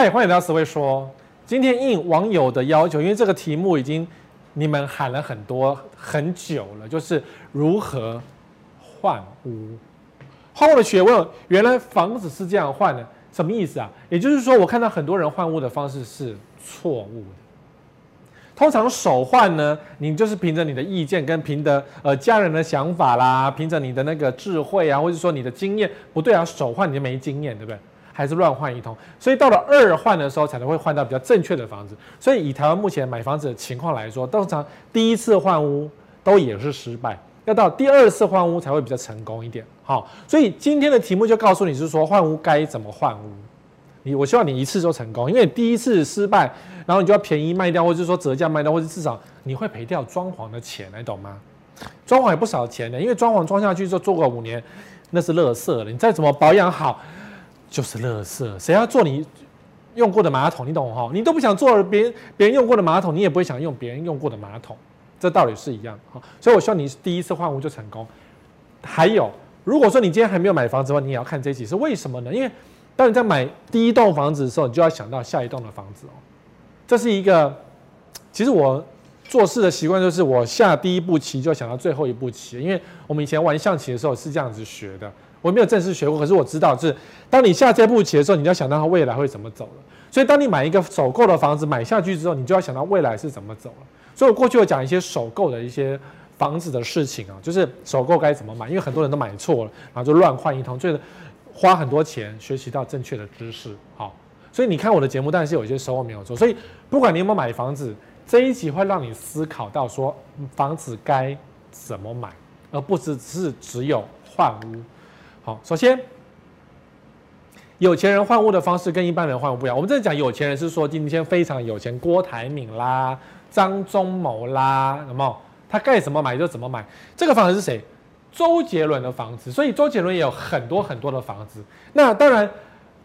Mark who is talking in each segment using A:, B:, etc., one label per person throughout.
A: 嗨，欢迎来到思维说。今天应网友的要求，因为这个题目已经你们喊了很多很久了，就是如何换屋。换屋的学问，原来房子是这样换的，什么意思啊？也就是说，我看到很多人换屋的方式是错误的。通常手换呢，你就是凭着你的意见，跟凭着呃家人的想法啦，凭着你的那个智慧啊，或者说你的经验，不对啊，手换你就没经验，对不对？还是乱换一通，所以到了二换的时候，才能会换到比较正确的房子。所以以台湾目前买房子的情况来说，通常第一次换屋都也是失败，要到第二次换屋才会比较成功一点。好，所以今天的题目就告诉你是说换屋该怎么换屋。你我希望你一次就成功，因为第一次失败，然后你就要便宜卖掉，或者是说折价卖掉，或者至少你会赔掉装潢的钱，你懂吗？装潢也不少钱的，因为装潢装下去之后做个五年，那是垃圾了。你再怎么保养好。就是垃圾，谁要做你用过的马桶？你懂哈？你都不想做别人别人用过的马桶，你也不会想用别人用过的马桶，这道理是一样哈。所以我希望你第一次换屋就成功。还有，如果说你今天还没有买房子的话，你也要看这一集，是为什么呢？因为当你在买第一栋房子的时候，你就要想到下一栋的房子哦。这是一个，其实我做事的习惯就是我下第一步棋就要想到最后一步棋，因为我们以前玩象棋的时候是这样子学的。我没有正式学过，可是我知道，就是当你下这步棋的时候，你就要想到它未来会怎么走了。所以，当你买一个首购的房子买下去之后，你就要想到未来是怎么走了。所以我过去有讲一些首购的一些房子的事情啊，就是首购该怎么买，因为很多人都买错了，然后就乱换一通，就是花很多钱学习到正确的知识。好，所以你看我的节目，但是有一些收获没有做。所以，不管你有没有买房子，这一集会让你思考到说房子该怎么买，而不只是只有换屋。好，首先，有钱人换物的方式跟一般人换物不一样。我们这里讲有钱人是说今天非常有钱，郭台铭啦、张忠谋啦，有没有？他该怎么买就怎么买。这个房子是谁？周杰伦的房子。所以周杰伦也有很多很多的房子。那当然，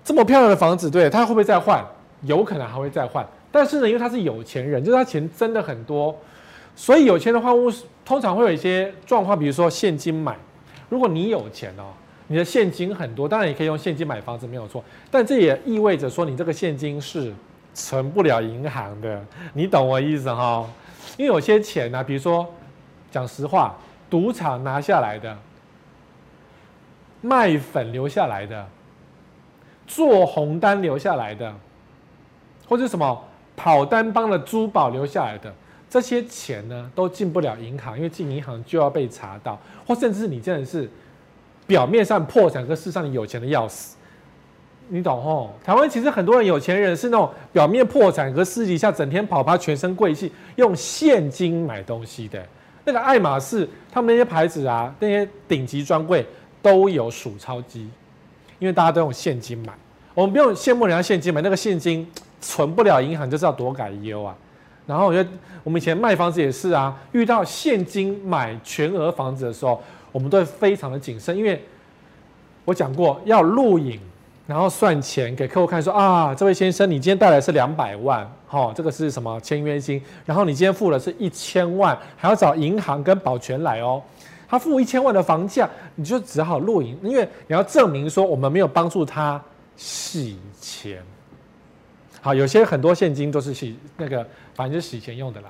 A: 这么漂亮的房子，对，他会不会再换？有可能还会再换。但是呢，因为他是有钱人，就是他钱真的很多，所以有钱人换物通常会有一些状况，比如说现金买。如果你有钱哦。你的现金很多，当然也可以用现金买房子，没有错。但这也意味着说，你这个现金是存不了银行的，你懂我意思哈？因为有些钱呢、比如说，讲实话，赌场拿下来的，卖粉留下来的，做红单留下来的，或者什么跑单帮的珠宝留下来的，这些钱呢，都进不了银行，因为进银行就要被查到，或甚至是你真的是。表面上破产，可事实上你有钱的要死，你懂吼？台湾其实很多人有钱人是那种表面破产，可私底下整天跑趴，全身贵气，用现金买东西的。那个爱马仕，他们那些牌子啊，那些顶级专柜都有数钞机，因为大家都用现金买。我们不用羡慕人家现金买，那个现金存不了银行，就知道多改优啊。然后我觉得我们以前卖房子也是啊，遇到现金买全额房子的时候。我们都会非常的谨慎，因为我讲过要录影，然后算钱给客户看说，啊，这位先生，你今天带来是两百万，哈、哦，这个是什么签约金？然后你今天付了是一千万，还要找银行跟保全来哦。他付一千万的房价，你就只好录影，因为你要证明说我们没有帮助他洗钱。好，有些很多现金都是洗那个，反正就洗钱用的啦。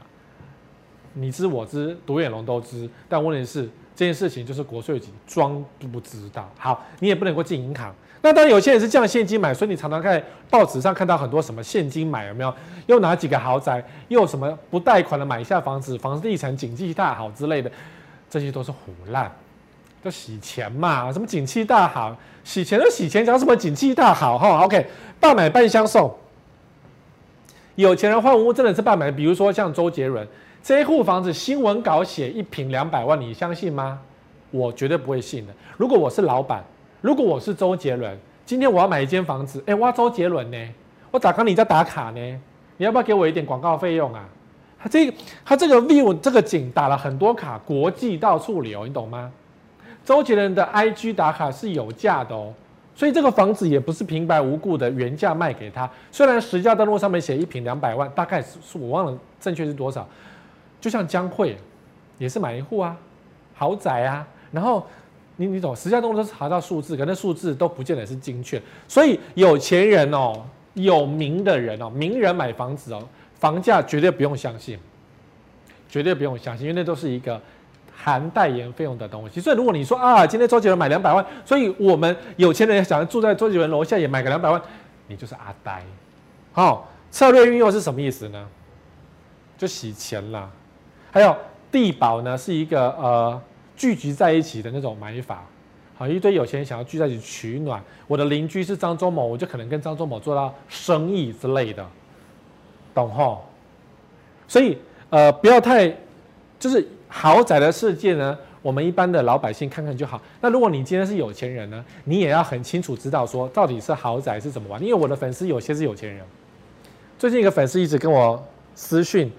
A: 你知我知，独眼龙都知，但问题是。这件事情就是国税局装不知道。好，你也不能够进银行。那当然，有些人是这样现金买，所以你常常在报纸上看到很多什么现金买有没有？又哪几个豪宅？又什么不贷款的买一下房子，房地产景气大好之类的，这些都是胡烂，都洗钱嘛。什么景气大好，洗钱都洗钱，讲什么景气大好？哈，OK，半买半相送。有钱人换屋真的是半买，比如说像周杰伦。这一户房子新闻稿写一平两百万，你相信吗？我绝对不会信的。如果我是老板，如果我是周杰伦，今天我要买一间房子，哎，我要周杰伦呢，我打开你在打卡呢，你要不要给我一点广告费用啊？他这他这个 view 这个景打了很多卡，国际到处流，你懂吗？周杰伦的 IG 打卡是有价的哦，所以这个房子也不是平白无故的原价卖给他。虽然实价登录上面写一平两百万，大概是我忘了正确是多少。就像江蕙，也是买一户啊，豪宅啊，然后你你懂，实际上都是查到数字，可那数字都不见得是精确，所以有钱人哦，有名的人哦，名人买房子哦，房价绝对不用相信，绝对不用相信，因为那都是一个含代言费用的东西。所以如果你说啊，今天周杰伦买两百万，所以我们有钱人想要住在周杰伦楼下也买个两百万，你就是阿呆。好、策略运用是什么意思呢？就洗钱啦。还有地保呢，是一个呃聚集在一起的那种买法。好，一堆有钱人想要聚在一起取暖。我的邻居是张忠谋，我就可能跟张忠谋做到生意之类的，懂吼？所以呃，不要太就是豪宅的世界呢，我们一般的老百姓看看就好。那如果你今天是有钱人呢，你也要很清楚知道说到底是豪宅是怎么玩。因为我的粉丝有些是有钱人，最近一个粉丝一直跟我私讯，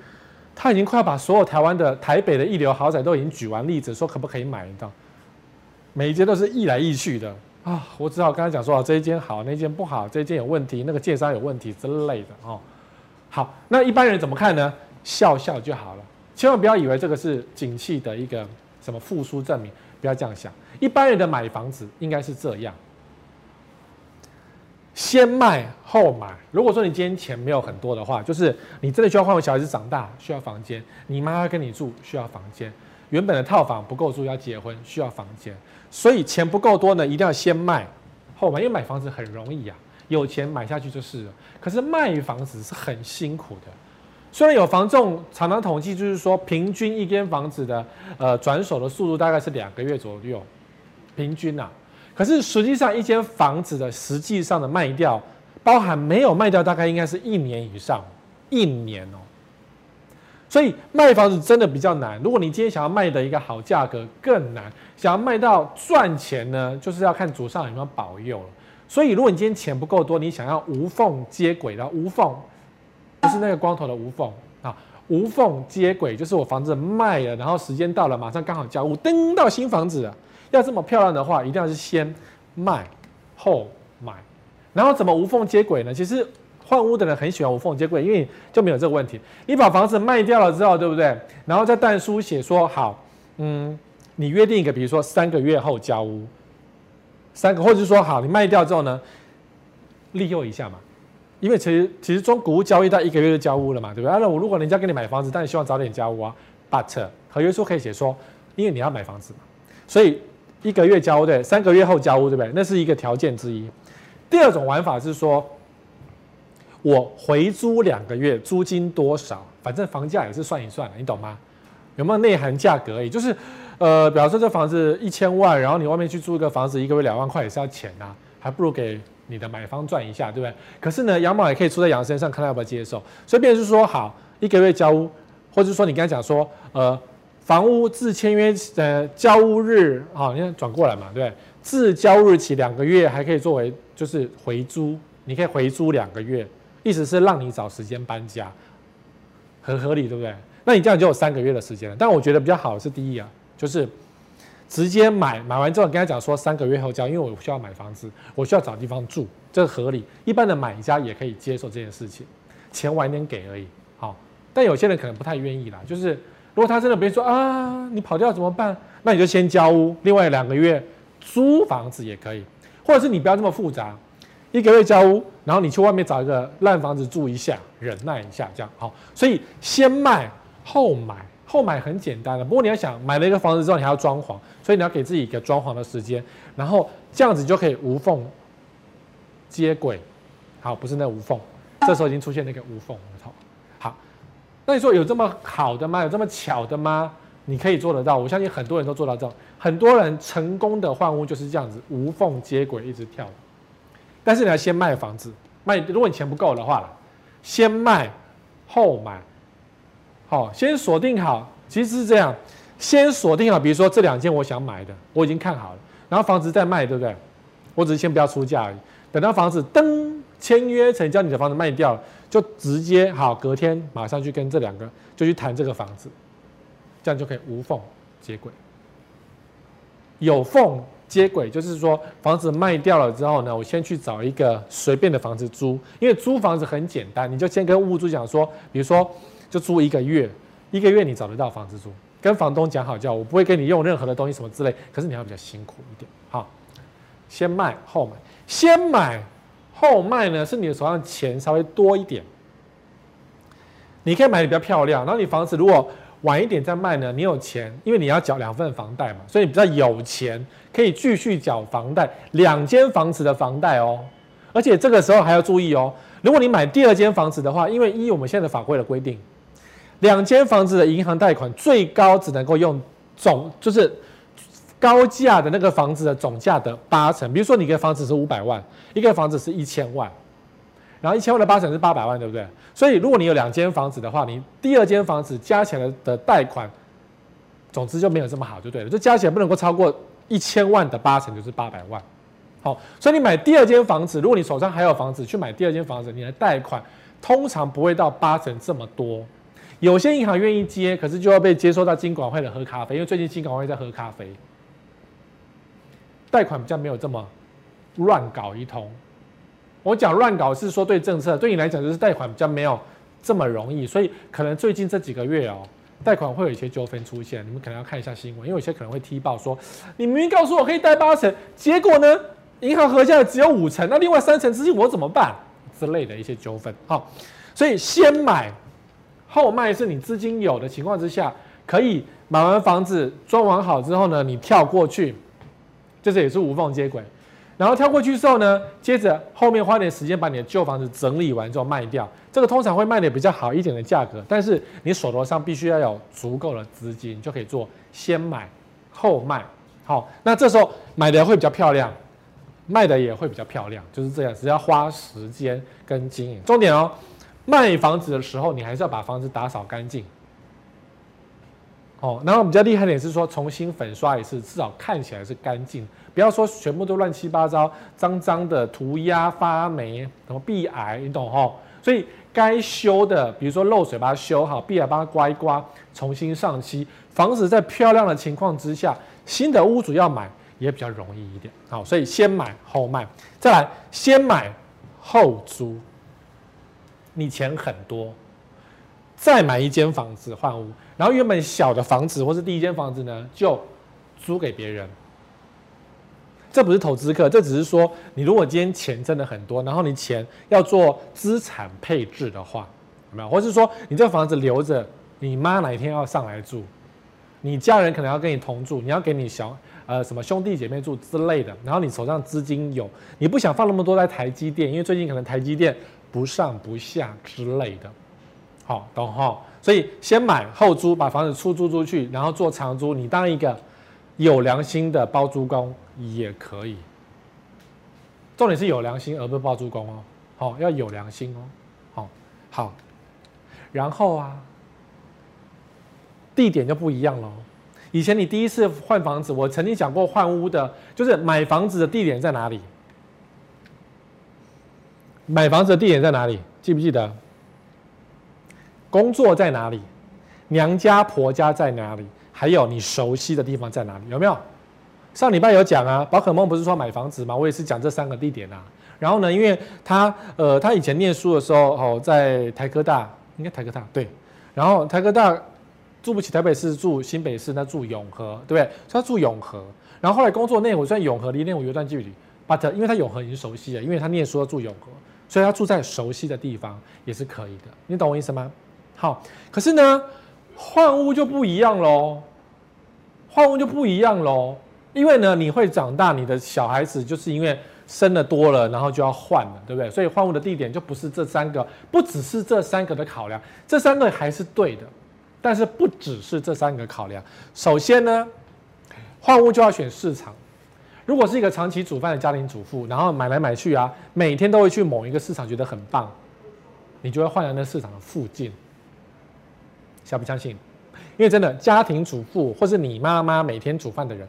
A: 他已经快要把所有台湾的台北的一流豪宅都已经举完例子，说可不可以买到。每一间都是易来易去的啊！我只好跟他讲说，这一间好，那间不好，这一间有问题，那个建商有问题之类的哦。好，那一般人怎么看呢？笑笑就好了，千万不要以为这个是景气的一个什么复苏证明，不要这样想。一般人的买房子应该是这样：先卖后买。如果说你今天钱没有很多的话，就是你真的需要换个小孩子长大，需要房间；你妈要跟你住，需要房间；原本的套房不够住，要结婚，需要房间。所以钱不够多呢，一定要先卖后买，因为买房子很容易呀，有钱买下去就是了。可是卖房子是很辛苦的。虽然有房仲常常统计，就是说平均一间房子的呃转手的速度大概是两个月左右，平均呐。可是实际上一间房子的实际上的卖掉，包含没有卖掉，大概应该是一年以上，一年哦。所以卖房子真的比较难。如果你今天想要卖的一个好价格，更难。想要卖到赚钱呢，就是要看祖上有没有保佑了。所以，如果你今天钱不够多，你想要无缝接轨的无缝，不是那个光头的无缝啊，无缝接轨就是我房子卖了，然后时间到了，马上刚好交屋，登到新房子了。要这么漂亮的话，一定要是先卖后买。然后怎么无缝接轨呢？其实。换屋的人很喜欢无缝接轨，因为就没有这个问题。你把房子卖掉了之后，对不对？然后再但书写说好，嗯，你约定一个，比如说三个月后交屋，三个，或者是说好，你卖掉之后呢，利用一下嘛。因为其实其实中古屋交易到一个月就交屋了嘛，对不对？那我如果人家给你买房子，但你希望早点交屋啊，but 合约书可以写说，因为你要买房子嘛，所以一个月交屋对，三个月后交屋对不对？那是一个条件之一。第二种玩法是说。我回租两个月，租金多少？反正房价也是算一算的，你懂吗？有没有内涵价格而已？就是，呃，比方说这房子一千万，然后你外面去租一个房子，一个月两万块也是要钱啊，还不如给你的买方赚一下，对不对？可是呢，羊毛也可以出在羊身上，看他要不要接受。所以，变成是说，好，一个月交屋，或者说你刚才讲说，呃，房屋自签约呃交屋日，好，你看转过来嘛，对不对？自交日起两个月还可以作为就是回租，你可以回租两个月。意思是让你找时间搬家，很合理，对不对？那你这样就有三个月的时间了。但我觉得比较好的是第一啊，就是直接买，买完之后跟他讲说三个月后交，因为我需要买房子，我需要找地方住，这合理。一般的买家也可以接受这件事情，钱晚点给而已。好，但有些人可能不太愿意啦。就是如果他真的别人说啊，你跑掉怎么办？那你就先交屋，另外两个月租房子也可以，或者是你不要这么复杂。一个月交屋，然后你去外面找一个烂房子住一下，忍耐一下，这样好。所以先卖后买，后买很简单的。不过你要想买了一个房子之后，你还要装潢，所以你要给自己一个装潢的时间，然后这样子就可以无缝接轨。好，不是那无缝，这时候已经出现那个无缝。了，好，那你说有这么好的吗？有这么巧的吗？你可以做得到，我相信很多人都做到这种。很多人成功的换屋就是这样子，无缝接轨，一直跳。但是你要先卖房子，卖，如果你钱不够的话，先卖后买，好，先锁定好，其实是这样，先锁定好，比如说这两间我想买的，我已经看好了，然后房子再卖，对不对？我只是先不要出价而已，等到房子登签约成交，你的房子卖掉了，就直接好，隔天马上去跟这两个就去谈这个房子，这样就可以无缝接轨，有缝。接轨就是说，房子卖掉了之后呢，我先去找一个随便的房子租，因为租房子很简单，你就先跟屋主讲说，比如说就租一个月，一个月你找得到房子租，跟房东讲好叫，我不会给你用任何的东西什么之类，可是你要比较辛苦一点，好，先卖后买，先买后卖呢是你的手上钱稍微多一点，你可以买的比较漂亮。然后你房子如果晚一点再卖呢，你有钱，因为你要缴两份房贷嘛，所以你比较有钱，可以继续缴房贷，两间房子的房贷哦。而且这个时候还要注意哦，如果你买第二间房子的话，因为依我们现在的法规的规定，两间房子的银行贷款最高只能够用总，就是高价的那个房子的总价的八成。比如说你一个房子是五百万，一个房子是一千万。然后一千万的八成是八百万，对不对？所以如果你有两间房子的话，你第二间房子加起来的贷款，总之就没有这么好，就对了。就加起来不能够超过一千万的八成，就是八百万。好，所以你买第二间房子，如果你手上还有房子去买第二间房子，你的贷款通常不会到八成这么多。有些银行愿意接，可是就要被接收到金管会的喝咖啡，因为最近金管会在喝咖啡，贷款比较没有这么乱搞一通。我讲乱搞是说对政策，对你来讲就是贷款比较没有这么容易，所以可能最近这几个月哦，贷款会有一些纠纷出现，你们可能要看一下新闻，因为有些可能会踢爆说，你明明告诉我可以贷八成，结果呢，银行核下来只有五成，那另外三成资金我怎么办之类的一些纠纷。好，所以先买后卖是你资金有的情况之下，可以买完房子装完好之后呢，你跳过去，这是也是无缝接轨。然后跳过去之后呢，接着后面花点时间把你的旧房子整理完之后卖掉，这个通常会卖的比较好一点的价格，但是你手头上必须要有足够的资金，就可以做先买后卖。好，那这时候买的会比较漂亮，卖的也会比较漂亮，就是这样，只要花时间跟经营。重点哦，卖房子的时候你还是要把房子打扫干净。哦，然后比较厉害点是说重新粉刷一次，至少看起来是干净。不要说全部都乱七八糟、脏脏的、涂鸦、发霉、什么壁癌，你懂吼？所以该修的，比如说漏水把它修好，壁癌把它刮一刮，重新上漆。房子在漂亮的情况之下，新的屋主要买也比较容易一点。好，所以先买后卖，再来先买后租。你钱很多，再买一间房子换屋，然后原本小的房子或是第一间房子呢，就租给别人。这不是投资课，这只是说，你如果今天钱真的很多，然后你钱要做资产配置的话，有没有？或是说，你这个房子留着，你妈哪一天要上来住，你家人可能要跟你同住，你要给你小呃什么兄弟姐妹住之类的，然后你手上资金有，你不想放那么多在台积电，因为最近可能台积电不上不下之类的，好，懂哈？所以先买后租，把房子出租出去，然后做长租，你当一个有良心的包租公。也可以，重点是有良心，而不是包租公哦。好，要有良心哦。好，好，然后啊，地点就不一样了。以前你第一次换房子，我曾经讲过换屋的，就是买房子的地点在哪里？买房子的地点在哪里？记不记得？工作在哪里？娘家婆家在哪里？还有你熟悉的地方在哪里？有没有？上礼拜有讲啊，宝可梦不是说买房子吗？我也是讲这三个地点啊。然后呢，因为他呃，他以前念书的时候哦，在台科大，应该台科大对。然后台科大住不起台北市，住新北市，那住永和，对不对？他住永和。然后后来工作内湖，虽然永和离内我有一段距离，but 因为他永和已经熟悉了，因为他念书要住永和，所以他住在熟悉的地方也是可以的。你懂我意思吗？好，可是呢，换屋就不一样喽，换屋就不一样喽。因为呢，你会长大，你的小孩子就是因为生的多了，然后就要换了，对不对？所以换屋的地点就不是这三个，不只是这三个的考量，这三个还是对的，但是不只是这三个考量。首先呢，换屋就要选市场。如果是一个长期煮饭的家庭主妇，然后买来买去啊，每天都会去某一个市场，觉得很棒，你就会换到那市场的附近。相不相信？因为真的家庭主妇，或是你妈妈每天煮饭的人。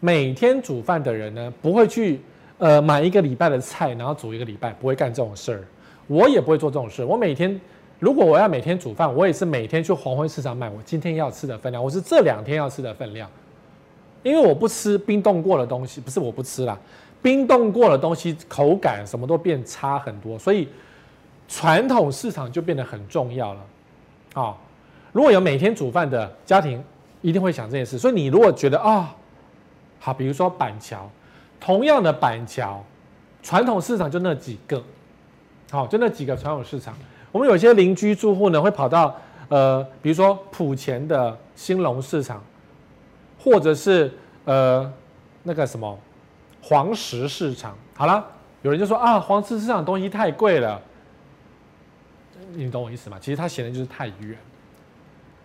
A: 每天煮饭的人呢，不会去呃买一个礼拜的菜，然后煮一个礼拜，不会干这种事儿。我也不会做这种事。我每天如果我要每天煮饭，我也是每天去黄昏市场买我今天要吃的分量，我是这两天要吃的分量。因为我不吃冰冻过的东西，不是我不吃啦，冰冻过的东西口感什么都变差很多，所以传统市场就变得很重要了。啊，如果有每天煮饭的家庭，一定会想这件事。所以你如果觉得啊。好，比如说板桥，同样的板桥，传统市场就那几个，好，就那几个传统市场。我们有些邻居住户呢，会跑到呃，比如说埔前的兴隆市场，或者是呃那个什么黄石市场。好了，有人就说啊，黄石市场东西太贵了，你懂我意思吗？其实他嫌的就是太远，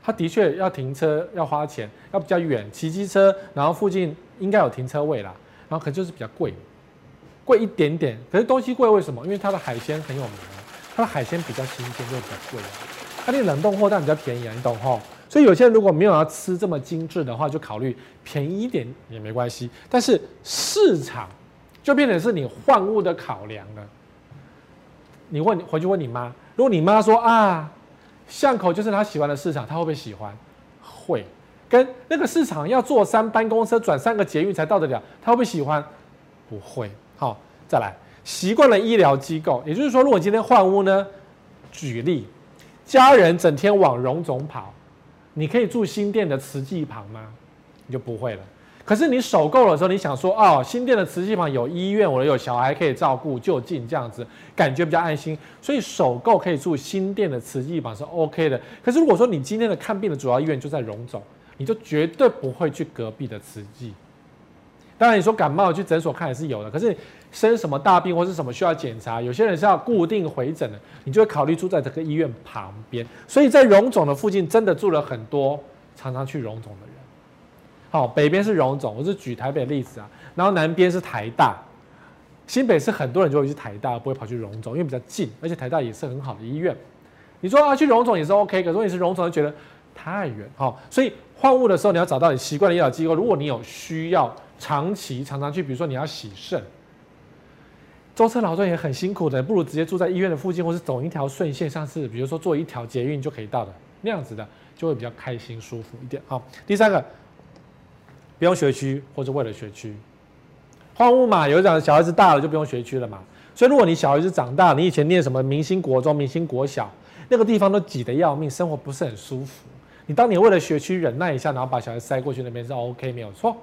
A: 他的确要停车要花钱，要比较远，骑机车，然后附近应该有停车位啦，然后可就是比较贵。贵一点点，可是东西贵为什么？因为它的海鲜很有名，它的海鲜比较新鲜，就比较贵。它那冷冻货但比较便宜啊，你懂吼？所以有些人如果没有要吃这么精致的话，就考虑便宜一点也没关系。但是市场就变成是你换物的考量了。你问回去问你妈，如果你妈说啊，巷口就是他喜欢的市场，他会不会喜欢？会。跟那个市场要坐三班公车转三个捷运才到得了，他会不会喜欢？不会。好，再来习惯了医疗机构，也就是说，如果今天换屋呢，举例，家人整天往荣总跑，你可以住新店的慈济旁吗？你就不会了。可是你首购的时候，你想说，哦，新店的慈济旁有医院，我有小孩可以照顾，就近这样子，感觉比较安心，所以首购可以住新店的慈济旁是 OK 的。可是如果说你今天的看病的主要医院就在荣总，你就绝对不会去隔壁的慈济。当然，你说感冒去诊所看也是有的，可是生什么大病或是什么需要检查，有些人是要固定回诊的，你就会考虑住在这个医院旁边。所以在荣总的附近，真的住了很多常常去荣总的人。好，北边是荣总，我是举台北的例子啊，然后南边是台大，新北是很多人就会去台大，不会跑去荣总，因为比较近，而且台大也是很好的医院。你说啊，去荣总也是 OK，可是你是荣总就觉得太远。好，所以换物的时候，你要找到你习惯的医疗机构，如果你有需要。长期常常去，比如说你要洗肾，舟车劳顿也很辛苦的，不如直接住在医院的附近，或是走一条顺线，像是比如说坐一条捷运就可以到的那样子的，就会比较开心舒服一点。好，第三个，不用学区或者为了学区换屋嘛，有讲小孩子大了就不用学区了嘛，所以如果你小孩子长大，你以前念什么明星国中、明星国小，那个地方都挤得要命，生活不是很舒服。你当你为了学区忍耐一下，然后把小孩塞过去那边是 OK 没有错。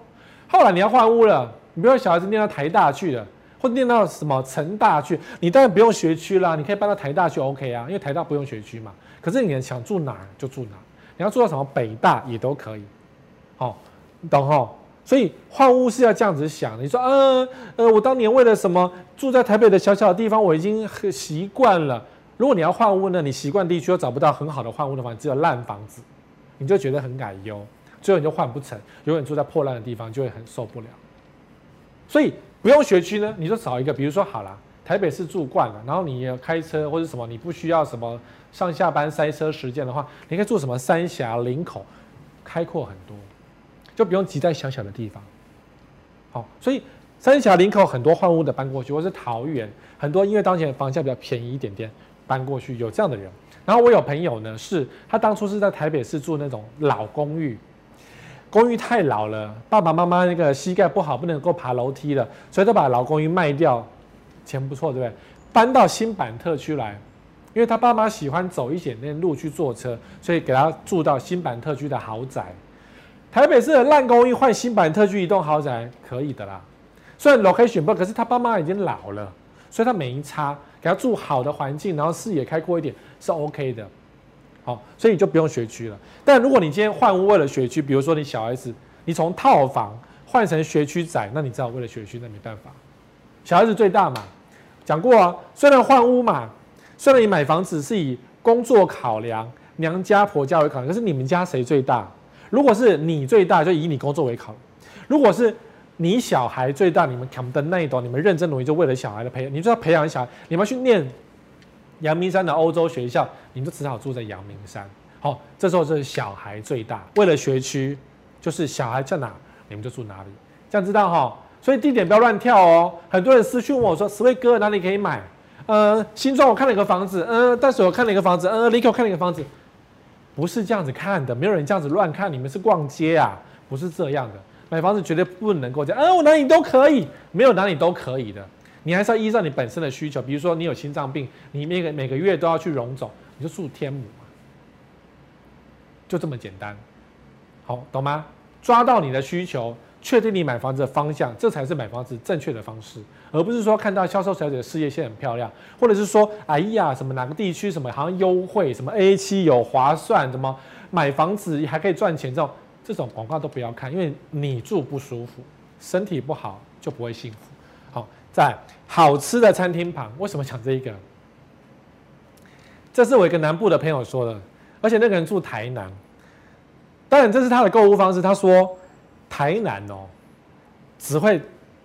A: 后来你要换屋了，你比如小孩子念到台大去了，或念到什么成大去，你当然不用学区啦，你可以搬到台大去，OK 啊，因为台大不用学区嘛。可是你想住哪就住哪，你要住到什么北大也都可以，好，懂吼？所以换屋是要这样子想。你说，呃呃，我当年为了什么住在台北的小小的地方，我已经很习惯了。如果你要换屋呢，你习惯地区又找不到很好的换屋的话，只有烂房子，你就觉得很感忧。最后你就换不成，永远住在破烂的地方，就会很受不了。所以不用学区呢，你就找一个，比如说好了，台北市住惯了，然后你开车或者什么，你不需要什么上下班塞车时间的话，你可以住什么三峡、林口，开阔很多，就不用挤在小小的地方。好，所以三峡、林口很多换屋的搬过去，或是桃园很多，因为当前房价比较便宜一点点，搬过去有这样的人。然后我有朋友呢，是他当初是在台北市住那种老公寓。公寓太老了，爸爸妈妈那个膝盖不好，不能够爬楼梯了，所以都把老公寓卖掉，钱不错，对不对？搬到新板特区来，因为他爸妈喜欢走一点点路去坐车，所以给他住到新板特区的豪宅。台北市的烂公寓换新板特区一栋豪宅可以的啦，虽然 location 不，可是他爸妈已经老了，所以他没差，给他住好的环境，然后视野开阔一点是 OK 的。好，所以你就不用学区了。但如果你今天换屋为了学区，比如说你小孩子，你从套房换成学区宅，那你知道为了学区，那没办法。小孩子最大嘛，讲过啊。虽然换屋嘛，虽然你买房子是以工作考量、娘家婆家为考量，可是你们家谁最大？如果是你最大，就以你工作为考；如果是你小孩最大，你们扛的那一朵，你们认真努力，就为了小孩的培养，你就要培养小孩，你们要去念。阳明山的欧洲学校，你们就只好住在阳明山。好，这时候就是小孩最大，为了学区，就是小孩在哪，你们就住哪里，这样知道哈。所以地点不要乱跳哦。很多人私讯我说：“十位哥哪里可以买？”呃，新庄我看了一个房子，嗯、呃，淡水我看了一个房子，嗯、呃，林口看了一个房子，不是这样子看的，没有人这样子乱看，你们是逛街啊，不是这样的。买房子绝对不能够这样，嗯、我哪里都可以，没有哪里都可以的。你还是要依照你本身的需求，比如说你有心脏病，你每个每个月都要去融总，你就住天母嘛，就这么简单，好，懂吗？抓到你的需求，确定你买房子的方向，这才是买房子正确的方式，而不是说看到销售小姐的事业线很漂亮，或者是说，哎呀，什么哪个地区什么好像优惠，什么 A 七有划算，什么买房子还可以赚钱，这种这种广告都不要看，因为你住不舒服，身体不好就不会幸福。好，在好吃的餐厅旁，为什么讲这一个？这是我一个南部的朋友说的，而且那个人住台南，当然这是他的购物方式，他说。台南哦，只会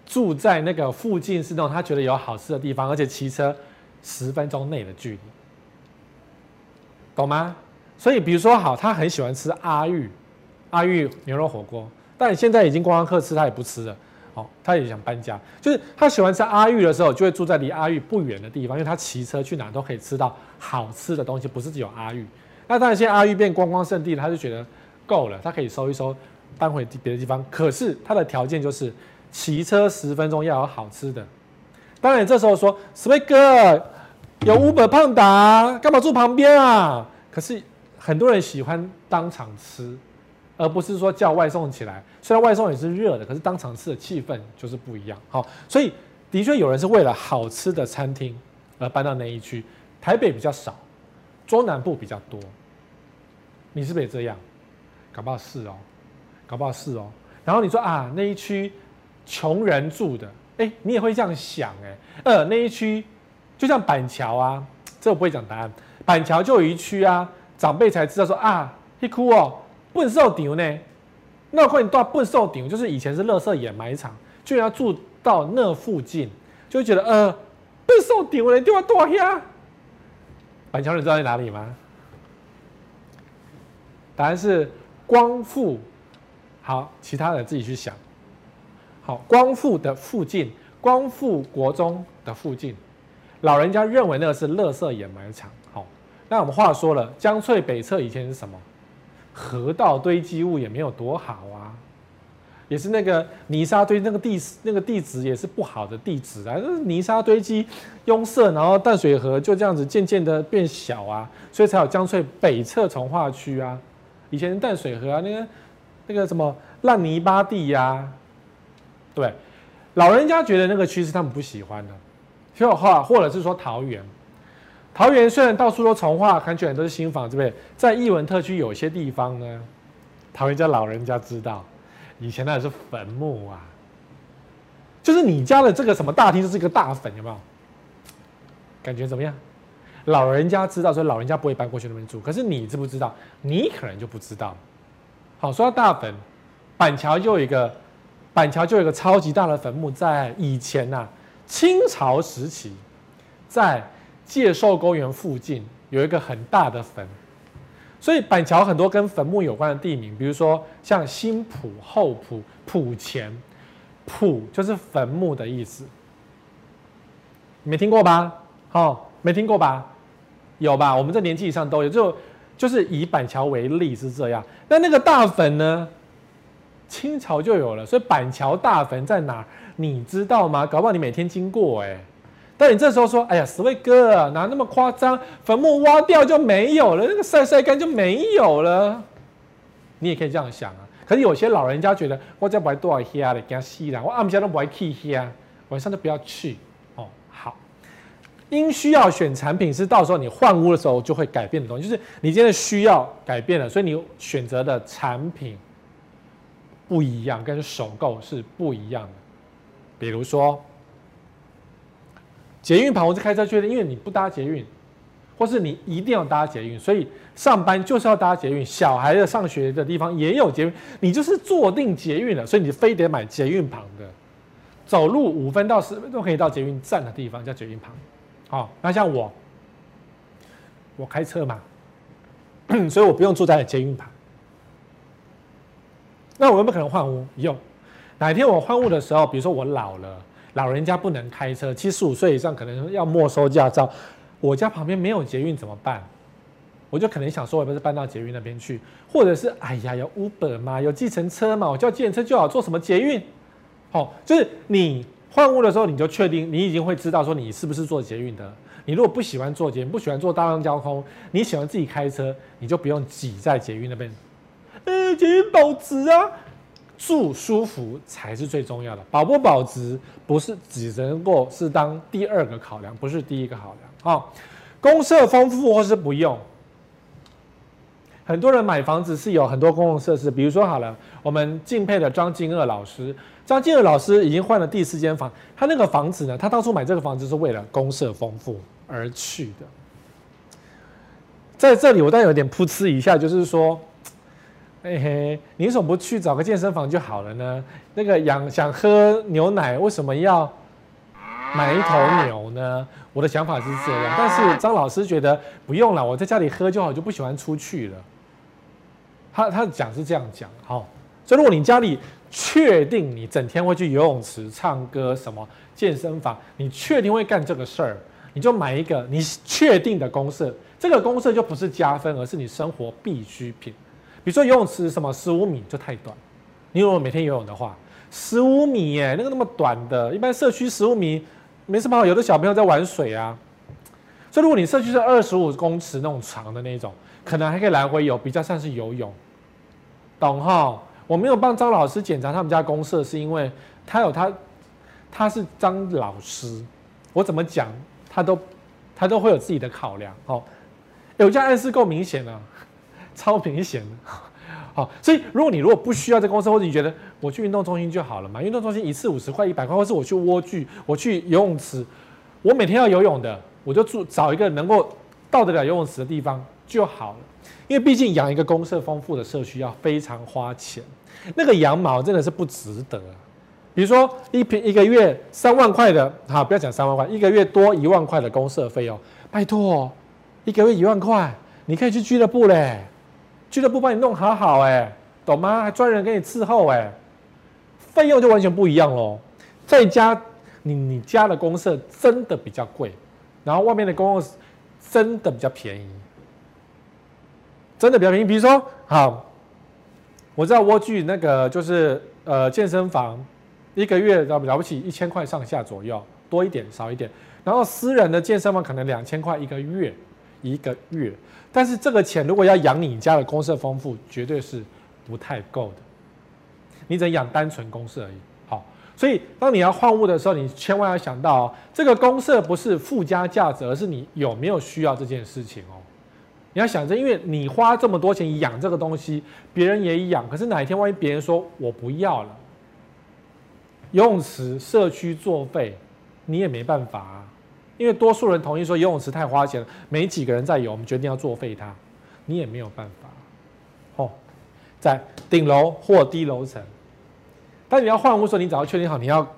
A: 住在那个附近，是那种他觉得有好吃的地方，而且骑车十分钟内的距离，懂吗？所以比如说好，他很喜欢吃阿玉，阿玉牛肉火锅，但现在已经观光客吃，他也不吃了。哦，他也想搬家，就是他喜欢吃阿玉的时候，就会住在离阿玉不远的地方，因为他骑车去哪都可以吃到好吃的东西，不是只有阿玉。那当然，现在阿玉变观光胜地了，他就觉得够了，他可以收一收。搬回别的地方，可是他的条件就是骑车十分钟要有好吃的。当然，这时候说，Sway 哥有 Uber 胖达，干嘛住旁边啊？可是很多人喜欢当场吃，而不是说叫外送起来。虽然外送也是热的，可是当场吃的气氛就是不一样。好，所以的确有人是为了好吃的餐厅而搬到那一区。台北比较少，中南部比较多。你是不是也这样？搞不好是哦。搞不好是哦，然后你说啊，那一区穷人住的，哎，你也会这样想哎，呃，那一区就像板桥啊，这我不会讲答案，板桥就有一区啊，长辈才知道说啊，一哭哦，笨兽顶呢，那会到笨兽顶，就是以前是垃圾掩埋场，居然要住到那附近，就会觉得呃，笨兽顶嘞，就要多呀。板桥你知道在哪里吗？答案是光复。好，其他的自己去想。好，光复的附近，光复国中的附近，老人家认为那个是垃圾掩埋场。好，那我们话说了，江翠北侧以前是什么？河道堆积物也没有多好啊，也是那个泥沙堆，那个地那个地质也是不好的地质啊，泥沙堆积拥塞，然后淡水河就这样子渐渐的变小啊，所以才有江翠北侧重划区啊。以前淡水河啊，那个。那个什么烂泥巴地呀、啊，对，老人家觉得那个区是他们不喜欢的，就或或者是说桃园，桃园虽然到处都重划，看起来都是新房，对不对？在艺文特区有些地方呢，桃园家老人家知道，以前那是坟墓啊，就是你家的这个什么大厅就是一个大坟，有没有？感觉怎么样？老人家知道，所以老人家不会搬过去那边住，可是你知不知道？你可能就不知道。好，说到大坟，板桥就有一个，板桥就有一个超级大的坟墓，在以前呐、啊，清朝时期，在介寿公园附近有一个很大的坟，所以板桥很多跟坟墓有关的地名，比如说像新埔、后埔、埔前，埔就是坟墓的意思，没听过吧？哦，没听过吧？有吧？我们这年纪以上都有，就。就是以板桥为例是这样，那那个大坟呢？清朝就有了，所以板桥大坟在哪？你知道吗？搞不好你每天经过哎、但你这时候说，哎呀十位哥哪那么夸张？坟墓挖掉就没有了，那个晒晒干就没有了。你也可以这样想啊。可是有些老人家觉得，我这不爱多少黑的，给他吸了，我暗下都不爱去黑，晚上都不要去。因需要选产品是到时候你换屋的时候就会改变的东西，就是你今天的需要改变了，所以你选择的产品不一样，跟首购是不一样的。比如说捷运旁，我是开车去的，因为你不搭捷运，或是你一定要搭捷运，所以上班就是要搭捷运，小孩的上学的地方也有捷运，你就是坐定捷运了，所以你非得买捷运旁的，走路五分到十分钟可以到捷运站的地方叫捷运旁。好，那像我，我开车嘛，所以我不用住在捷运旁。那我有没有可能换屋？用。哪一天我换屋的时候，比如说我老了，老人家不能开车，七十五岁以上可能要没收驾照，我家旁边没有捷运怎么办？我就可能想说，我不是搬到捷运那边去，或者是哎呀，有 Uber 嘛，有计程车嘛，我叫计程车就好，坐什么捷运？好，就是你。换屋的时候，你就确定你已经会知道说你是不是坐捷运的。你如果不喜欢坐捷，不喜欢坐大众交通，你喜欢自己开车，你就不用挤在捷运那边。呃，捷运保值啊，住舒服才是最重要的，保不保值不是只能够是当第二个考量，不是第一个考量。好，公设丰富或是不用，很多人买房子是有很多公共设施，比如说好了，我们敬佩的张金二老师，张金二老师已经换了第四间房，他那个房子呢，他当初买这个房子是为了公社丰富而去的。在这里我当然有点噗嗤一下，就是说。嘿嘿，你为什么不去找个健身房就好了呢？那个养想喝牛奶，为什么要买一头牛呢？我的想法是这样，但是张老师觉得不用了，我在家里喝就好，就不喜欢出去了。他他讲是这样讲，好，所以如果你家里确定你整天会去游泳池、唱歌、什么健身房，你确定会干这个事儿，你就买一个你确定的公社，这个公社就不是加分，而是你生活必需品。比如说游泳池什么十五米就太短，你如果每天游泳的话，十五米耶，那个那么短的，一般社区十五米没什么好，有的小朋友在玩水啊。所以如果你社区是二十五公尺那种长的那种，可能还可以来回游，比较像是游泳，懂哈？我没有帮张老师检查他们家公社，是因为他有他，他是张老师，我怎么讲他都他都会有自己的考量哦。有家暗示够明显了。超明显的，好，所以如果你如果不需要这公司，或者你觉得我去运动中心就好了嘛，运动中心一次五十块、一百块，或是我去莴苣，我去游泳池，我每天要游泳的，我就住找一个能够到得了游泳池的地方就好了。因为毕竟养一个公社丰富的社区要非常花钱，那个羊毛真的是不值得。比如说一平一个月三万块的，好，不要讲三万块，一个月多一万块的公社费用，拜托，一个月一万块，你可以去俱乐部嘞。俱乐部帮你弄好好哎，懂吗？还专人给你伺候哎，费用就完全不一样喽。在家，你你家的公社真的比较贵，然后外面的公共真的比较便宜，真的比较便宜。比如说，好，我知道莴苣那个就是呃健身房，一个月了了不起一千块上下左右，多一点少一点。然后私人的健身房可能两千块一个月，一个月。但是这个钱如果要养你家的公社丰富，绝对是不太够的。你只能养单纯公社而已。好，所以当你要换屋的时候，你千万要想到哦，这个公社不是附加价值，而是你有没有需要这件事情哦。你要想着，因为你花这么多钱养这个东西，别人也养，可是哪一天万一别人说我不要了，游泳池社区作废，你也没办法啊。因为多数人同意说游泳池太花钱了，没几个人在游，我们决定要作废它，你也没有办法。哦，在顶楼或低楼层，但你要换屋的时候，你只要确定好你要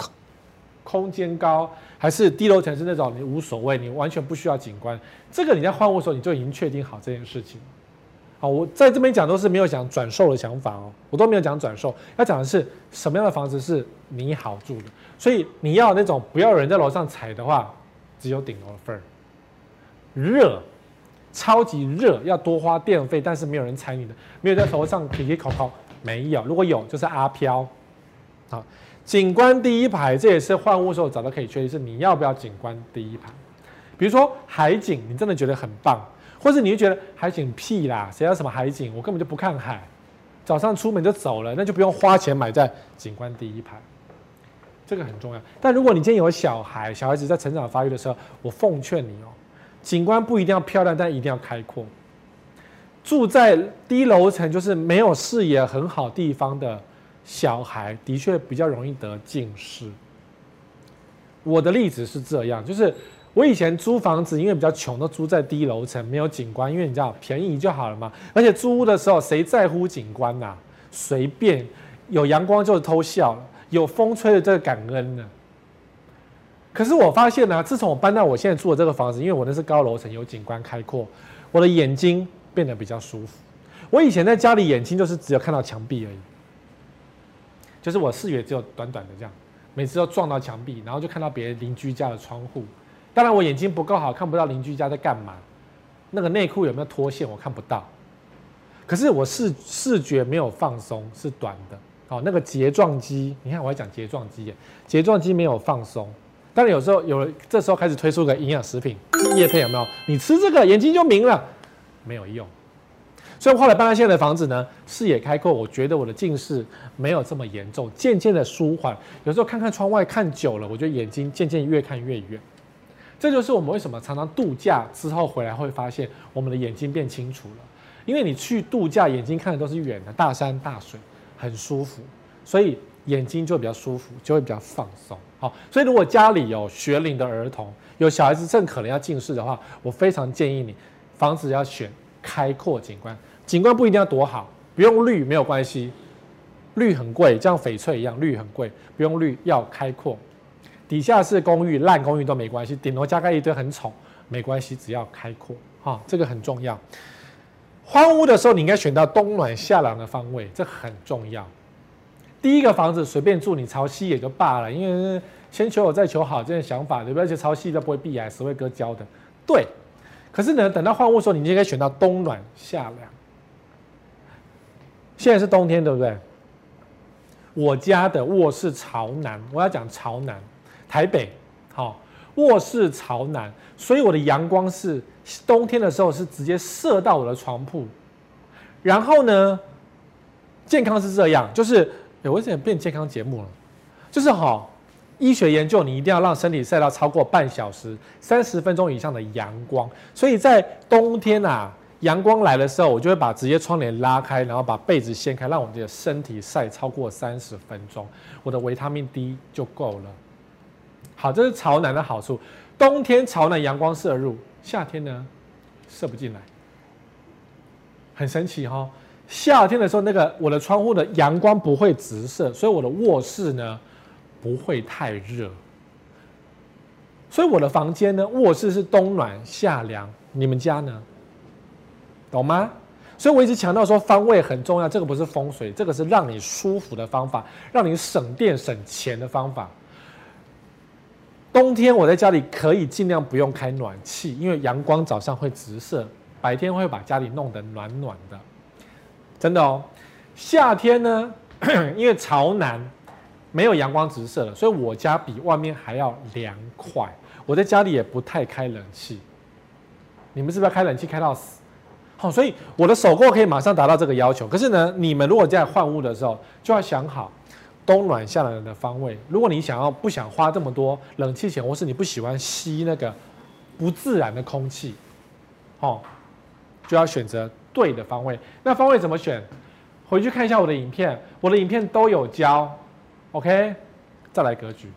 A: 空间高，还是低楼层是那种你无所谓，你完全不需要景观。这个你在换屋的时候，你就已经确定好这件事情。好，我在这边讲都是没有讲转售的想法哦，我都没有讲转售，要讲的是什么样的房子是你好住的。所以你要那种不要有人在楼上踩的话。只有顶楼的份儿，热，超级热，要多花电费，但是没有人踩你的，没有在头上可以烤烤，没有，如果有就是阿飘。好，景观第一排，这也是换屋时候找到可以确定是你要不要景观第一排。比如说海景，你真的觉得很棒，或是你就觉得海景屁啦，谁要什么海景？我根本就不看海，早上出门就走了，那就不用花钱买在景观第一排。这个很重要，但如果你今天有小孩，小孩子在成长发育的时候，我奉劝你哦，景观不一定要漂亮，但一定要开阔。住在低楼层，就是没有视野很好地方的小孩，的确比较容易得近视。我的例子是这样，就是我以前租房子，因为比较穷，都租在低楼层，没有景观，因为你知道便宜就好了嘛。而且租屋的时候，谁在乎景观呐、随便有阳光就是偷笑了。有风吹的这个感恩呢，可是我发现呢、自从我搬到我现在住的这个房子，因为我那是高楼层，有景观开阔，我的眼睛变得比较舒服。我以前在家里眼睛就是只有看到墙壁而已，就是我视野只有短短的这样，每次都撞到墙壁，然后就看到别人邻居家的窗户。当然我眼睛不够好，看不到邻居家在干嘛，那个内裤有没有脱线我看不到。可是我视视觉没有放松，是短的。好，那个睫状肌，你看我还讲睫状肌耶，睫状肌没有放松。当然有时候有，这时候开始推出个营养食品，叶片有没有？你吃这个眼睛就明了，没有用。所以后来搬到现在的房子呢，视野开阔，我觉得我的近视没有这么严重，渐渐的舒缓。有时候看看窗外看久了，我觉得眼睛渐渐越看越远。这就是我们为什么常常度假之后回来会发现我们的眼睛变清楚了，因为你去度假，眼睛看的都是远的，大山大水，很舒服，所以眼睛就比较舒服，就会比较放松。好，所以如果家里有学龄的儿童，有小孩子正可能要近视的话，我非常建议你，房子要选开阔景观，景观不一定要多好，不用绿没有关系，绿很贵，像翡翠一样，绿很贵，不用绿，要开阔。底下是公寓，烂公寓都没关系，顶楼加盖一堆很丑，没关系，只要开阔，哈，这个很重要。换屋的时候，你应该选到冬暖夏凉的方位，这很重要。第一个房子随便住，你朝西也就罢了，因为先求有再求好这种想法，对不对？而且朝西都不会避癌，只会割胶的。对，可是呢，等到换屋的时候，你就应该选到冬暖夏凉。现在是冬天，对不对？我家的卧室朝南，我要讲朝南。台北，好，卧室朝南，所以我的阳光是冬天的时候是直接射到我的床铺。然后呢，健康是这样，就是，哎，我怎么变健康节目了？就是哈，医学研究，你一定要让身体晒到超过半小时、三十分钟以上的阳光。所以在冬天啊，阳光来的时候，我就会把直接窗帘拉开，然后把被子掀开，让我的身体晒超过三十分钟，我的维他命 D 就够了。好，这是朝南的好处。冬天朝南阳光射入，夏天呢射不进来，很神奇哈、哦。夏天的时候，那个我的窗户的阳光不会直射，所以我的卧室呢不会太热。所以我的房间呢，卧室是冬暖夏凉。你们家呢？懂吗？所以我一直强调说方位很重要，这个不是风水，这个是让你舒服的方法，让你省电省钱的方法。冬天我在家里可以尽量不用开暖气，因为阳光早上会直射，白天会把家里弄得暖暖的，真的哦。夏天呢，因为朝南没有阳光直射了，所以我家比外面还要凉快。我在家里也不太开冷气，你们是不是要开冷气开到死？好，所以我的首购可以马上达到这个要求。可是呢，你们如果在换屋的时候，就要想好。冬暖夏凉的方位，如果你想要不想花这么多冷气钱，或是你不喜欢吸那个不自然的空气，哦，就要选择对的方位。那方位怎么选？回去看一下我的影片，我的影片都有教。OK，再来格局，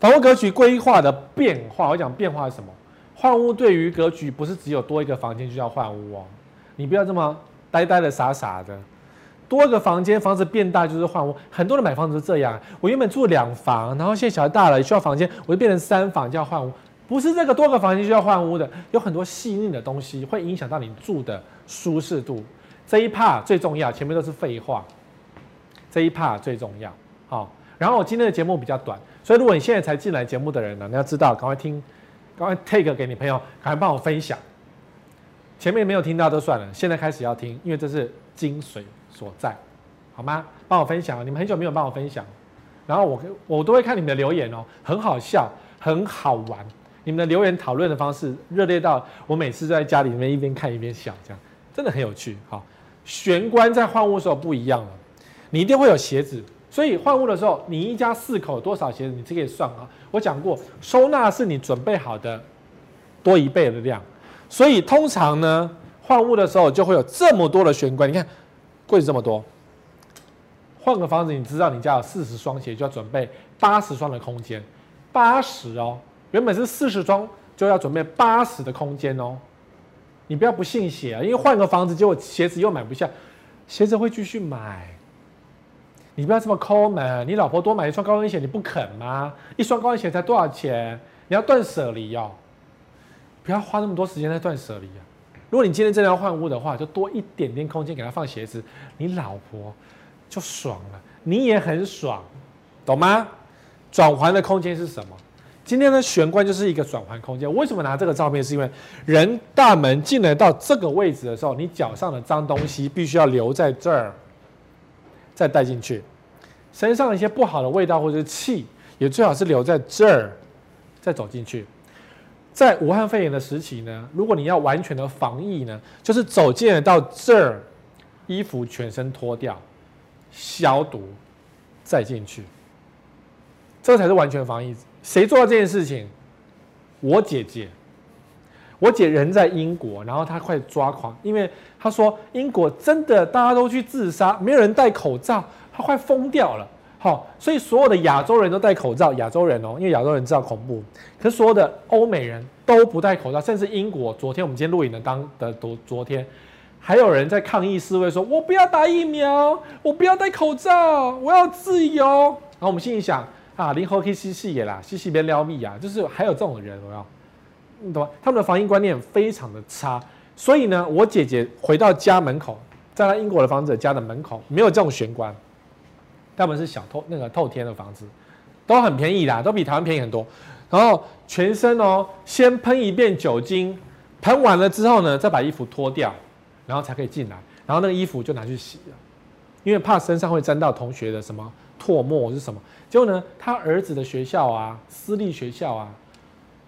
A: 房屋格局规划的变化，我讲变化是什么？换屋对于格局不是只有多一个房间就叫换屋哦，你不要这么呆呆的傻傻的。多个房间，房子变大就是换屋。很多人买房子是这样，我原本住两房，然后现在小孩大了需要房间，我就变成三房就要换屋。不是这个多个房间就要换屋的，有很多细腻的东西会影响到你住的舒适度。这一趴最重要，前面都是废话。这一趴最重要，好。然后我今天的节目比较短，所以如果你现在才进来节目的人呢，你要知道，赶快听，赶快 take 给你朋友，赶快帮我分享。前面没有听到都算了，现在开始要听，因为这是精髓。所在，好吗？帮我分享，你们很久没有帮我分享，然后我我都会看你们的留言哦，很好笑，很好玩。你们的留言讨论的方式热烈到我每次在家里面一边看一边笑，这样真的很有趣。好，玄关在换屋的时候不一样了，你一定会有鞋子，所以换屋的时候，你一家四口多少鞋子，你这个算啊。我讲过，收纳是你准备好的多一倍的量，所以通常呢，换屋的时候就会有这么多的玄关，你看。柜子这么多，换个房子，你知道你家有四十双鞋，就要准备八十双的空间，八十哦，原本是四十双，就要准备八十的空间哦。你不要不信邪啊，因为换个房子，结果鞋子又买不下，鞋子会继续买。你不要这么抠门，你老婆多买一双高跟鞋，你不肯吗？一双高跟鞋才多少钱？你要断舍离哦，不要花那么多时间在断舍离啊。如果你今天真的要换屋的话，就多一点点空间给他放鞋子，你老婆就爽了，你也很爽，懂吗？转环的空间是什么？今天的玄关就是一个转环空间。为什么拿这个照片？是因为人大门进来到这个位置的时候，你脚上的脏东西必须要留在这儿，再带进去。身上一些不好的味道或者是气，也最好是留在这儿，再走进去。在武汉肺炎的时期呢，如果你要完全的防疫呢，就是走进来到这儿，衣服全身脱掉，消毒，再进去，这才是完全防疫。谁做到这件事情？我姐姐，我姐人在英国，然后她快抓狂，因为她说英国真的大家都去自杀，没有人戴口罩，她快疯掉了。好，所以所有的亚洲人都戴口罩，亚洲人哦，因为亚洲人知道恐怖。可是所有的欧美人都不戴口罩，甚至英国，昨天我们今天录影的当的昨昨天，还有人在抗议示威说，我不要打疫苗，我不要戴口罩，我要自由。然后我们心里想啊，林猴可以吸吸也啦，吸吸别撩蜜啊，就是还有这种人，我要，你懂吗？他们的防疫观念非常的差。所以呢，我姐姐回到家门口，在她英国的房子家的门口没有这种玄关。他们是小透那个透天的房子，都很便宜啦，都比台湾便宜很多。然后全身哦，先喷一遍酒精，喷完了之后呢，再把衣服脱掉，然后才可以进来。然后那个衣服就拿去洗了，因为怕身上会沾到同学的什么唾沫是什么。结果呢，他儿子的学校啊，私立学校啊，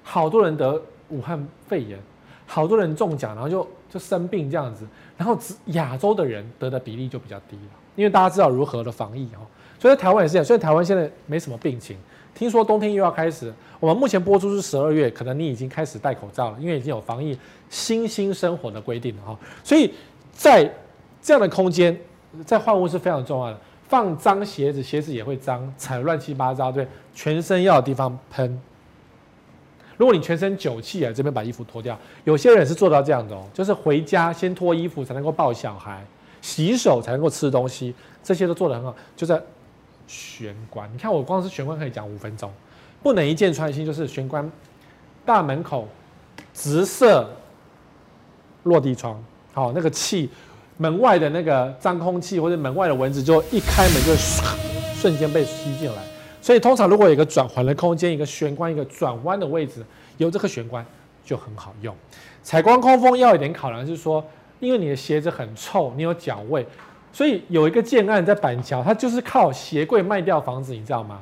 A: 好多人得武汉肺炎，好多人中奖，然后就就生病这样子。然后亚洲的人得的比例就比较低了，因为大家知道如何的防疫哦。所以在台湾也是这样，所以台湾现在没什么病情。听说冬天又要开始，我们目前播出是十二月，可能你已经开始戴口罩了，因为已经有防疫新兴生活的规定了哈。所以在这样的空间，在换屋是非常重要的。放脏鞋子，鞋子也会脏，踩乱七八糟，对，全身要有地方喷。如果你全身酒气啊，这边把衣服脱掉。有些人是做到这样的哦，就是回家先脱衣服才能够抱小孩，洗手才能够吃东西，这些都做得很好，就在。玄关，你看我光是玄关可以讲五分钟，不能一箭穿心，就是玄关大门口直射落地窗，好，那个气门外的那个脏空气或者门外的蚊子就一开门就瞬间被吸进来，所以通常如果有一个转环的空间，一个玄关，一个转弯的位置，有这个玄关就很好用。采光通风要有点考量，就是说，因为你的鞋子很臭，你有脚味。所以有一个建案在板桥，它就是靠鞋柜卖掉房子，你知道吗？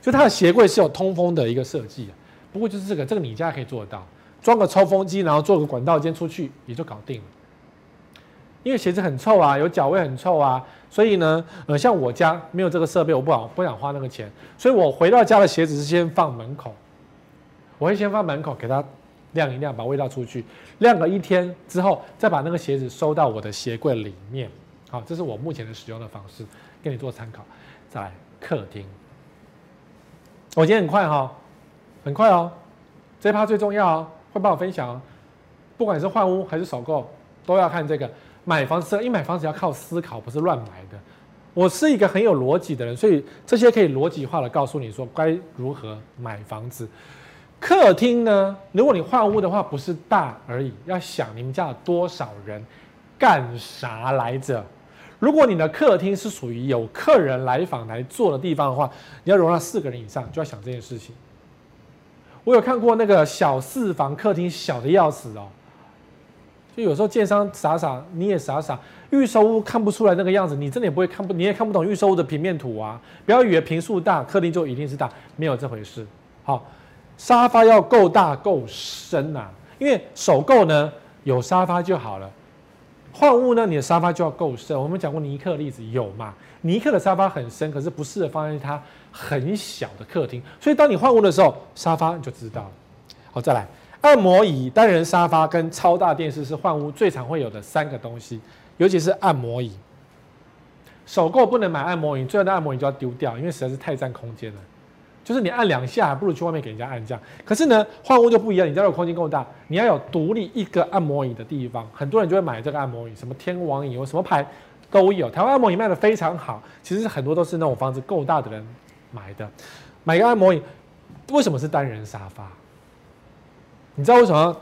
A: 就它的鞋柜是有通风的一个设计，不过就是这个，这个你家可以做得到，装个抽风机，然后做个管道间出去也就搞定了。因为鞋子很臭啊，有脚味很臭啊，所以呢，呃，像我家没有这个设备，我不好不想花那个钱，所以我回到家的鞋子是先放门口，我会先放门口给它晾一晾，把味道出去，晾个一天之后，再把那个鞋子收到我的鞋柜里面。好，这是我目前的使用的方式，给你做参考。再来客厅，我今天很快哈，很快哦，这趴最重要哦，会帮我分享哦。不管是换屋还是首购，都要看这个买房子，因为买房子要靠思考，不是乱买的。我是一个很有逻辑的人，所以这些可以逻辑化的告诉你说该如何买房子。客厅呢，如果你换屋的话，不是大而已，要想你们家有多少人，干啥来着？如果你的客厅是属于有客人来访来坐的地方的话，你要容纳四个人以上，就要想这件事情。我有看过那个小四房客厅，小的要死哦。就有时候建商傻傻，你也傻傻，预售屋看不出来那个样子，你真的也不会看不，你也看不懂预售屋的平面图啊。不要以为坪数大，客厅就一定是大，没有这回事。好，沙发要够大够深呐，因为首购呢有沙发就好了。换屋呢，你的沙发就要够深。我们讲过尼克的例子有嘛？尼克的沙发很深，可是不适合放在它很小的客厅。所以当你换屋的时候，沙发你就知道了。好，再来，按摩椅、单人沙发跟超大电视是换屋最常会有的三个东西，尤其是按摩椅。首购不能买按摩椅，最后的按摩椅就要丢掉，因为实在是太占空间了。就是你按两下，还不如去外面给人家按这样。可是呢，换屋就不一样，你家有空间够大，你要有独立一个按摩椅的地方。很多人就会买这个按摩椅，什么天王椅，有什么牌都有。台湾按摩椅卖的非常好，其实很多都是那种房子够大的人买的。买个按摩椅，为什么是单人沙发？你知道为什么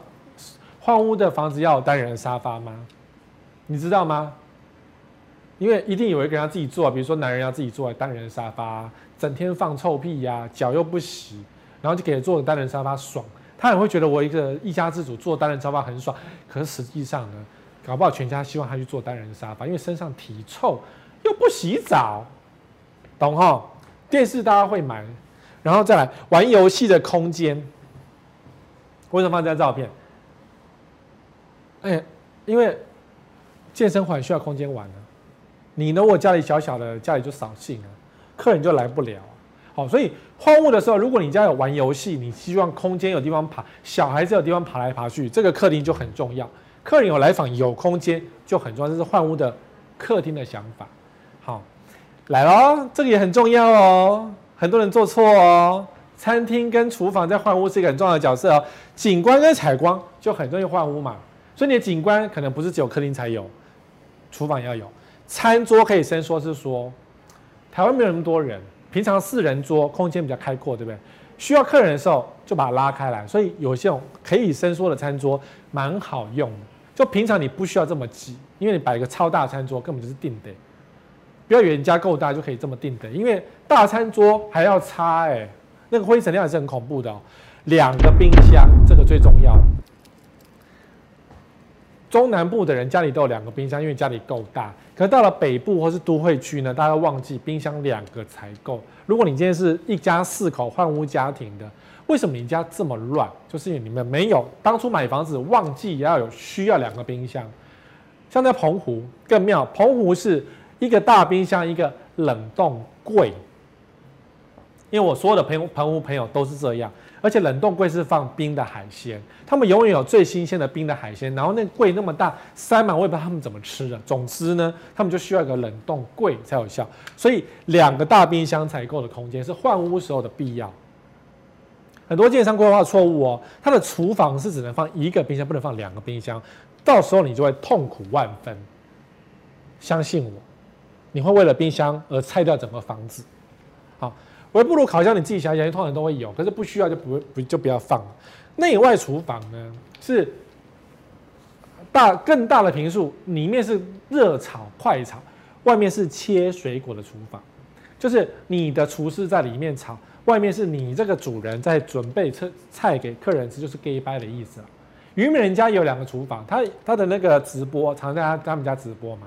A: 换屋的房子要有单人沙发吗？你知道吗？因为一定有一个人要自己坐，比如说男人要自己坐单人沙发。整天放臭屁呀、啊，脚又不洗，然后就给他坐个单人沙发爽，他也会觉得我一个一家之主坐单人沙发很爽。可是实际上呢，搞不好全家希望他去坐单人沙发，因为身上体臭又不洗澡，懂哈？电视大家会买，然后再来玩游戏的空间，为什么放这张照片？哎，因为健身环需要空间玩呢。你呢？我家里小小的，家里就扫兴了，客人就来不了。好，所以换屋的时候，如果你家有玩游戏，你希望空间有地方爬，小孩子有地方爬来爬去，这个客厅就很重要。客人有来访，有空间就很重要，这是换屋的客厅的想法。好，来喽，这个也很重要哦。很多人做错哦。餐厅跟厨房在换屋是一个很重要的角色哦。景观跟采光就很容易换屋嘛。所以你的景观可能不是只有客厅才有，厨房也要有。餐桌可以伸缩，是说台湾没有那么多人。平常四人桌空间比较开阔，对不对？需要客人的时候就把它拉开来，所以有些可以伸缩的餐桌蛮好用的。就平常你不需要这么挤，因为你摆一个超大餐桌根本就是定的。不要以为你家够大就可以这么定的，因为大餐桌还要擦哎，那个灰尘量也是很恐怖的哦。两个冰箱，这个最重要。中南部的人家里都有两个冰箱，因为家里够大。可是到了北部或是都会区呢，大家忘记冰箱两个才够。如果你今天是一家四口换屋家庭的，为什么你家这么乱？就是你们没有当初买房子忘记也要有需要两个冰箱。像在澎湖更妙，澎湖是一个大冰箱，一个冷冻柜。因为我所有的澎澎湖朋友都是这样。而且冷冻柜是放冰的海鲜，他们永远有最新鲜的冰的海鲜。然后那柜那么大，塞满，我也不知道他们怎么吃的。总之呢，他们就需要一个冷冻柜才有效。所以两个大冰箱才够的空间是换屋时候的必要。很多建商规划错误哦，他的厨房是只能放一个冰箱，不能放两个冰箱，到时候你就会痛苦万分。相信我，你会为了冰箱而拆掉整个房子。好。微波炉、烤箱，你自己想想，通常都会有，可是不需要就不不就不要放。内外厨房呢是大更大的平数，里面是热炒快炒，外面是切水果的厨房，就是你的厨师在里面炒，外面是你这个主人在准备菜菜给客人吃，就是 gay bye 的意思啊。于美人家有两个厨房，他他的那个直播常在他他们家直播嘛。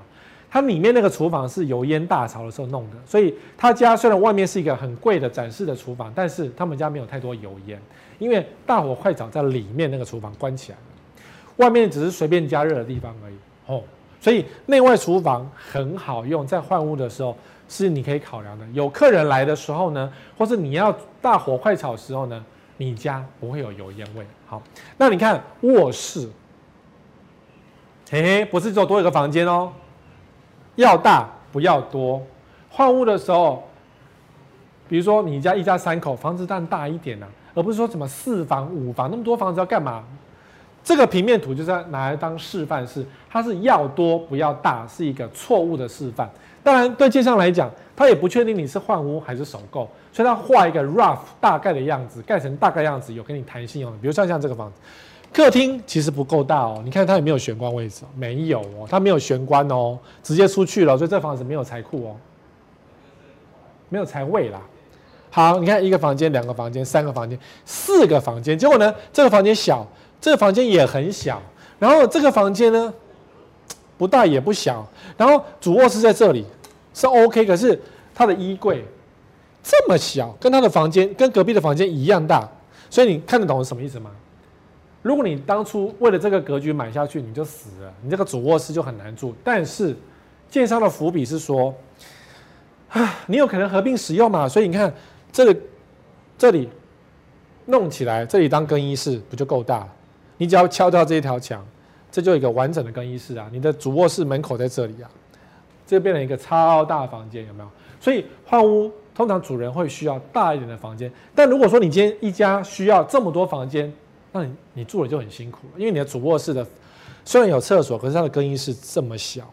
A: 它里面那个厨房是油烟大潮的时候弄的，所以他家虽然外面是一个很贵的展示的厨房，但是他们家没有太多油烟，因为大火快炒在里面那个厨房关起来了，外面只是随便加热的地方而已哦。所以内外厨房很好用，在换屋的时候是你可以考量的。有客人来的时候呢，或是你要大火快炒的时候呢，你家不会有油烟味。好，那你看卧室，嘿嘿，不是只有多一个房间哦。要大不要多，换屋的时候，比如说你家一家三口，房子当然大一点啊，而不是说什么四房五房那么多房子要干嘛？这个平面图就是拿来当示范，是它是要多不要大，是一个错误的示范。当然对建商来讲，他也不确定你是换屋还是首购，所以他画一个 rough 大概的样子，盖成大概样子有跟你弹性用，比如像像这个房子。客厅其实不够大哦，你看它有没有玄关位置？没有哦，它没有玄关哦，直接出去了，所以这房子没有财库哦，没有财位啦。好，你看一个房间、两个房间、三个房间、四个房间，结果呢，这个房间小，这个房间也很小，然后这个房间呢，不大也不小，然后主卧室在这里是 OK，可是它的衣柜这么小，跟他的房间跟隔壁的房间一样大，所以你看得懂是什么意思吗？如果你当初为了这个格局买下去，你就死了，你这个主卧室就很难住。但是，建商的伏笔是说，啊，你有可能合并使用嘛？所以你看，这里这里弄起来，这里当更衣室不就够大了？你只要敲掉这一条墙，这就一个完整的更衣室啊！你的主卧室门口在这里啊，这变成一个超大房间，有没有？所以换屋通常主人会需要大一点的房间。但如果说你今天一家需要这么多房间，那你你住了就很辛苦了，因为你的主卧室的虽然有厕所，可是它的更衣室这么小，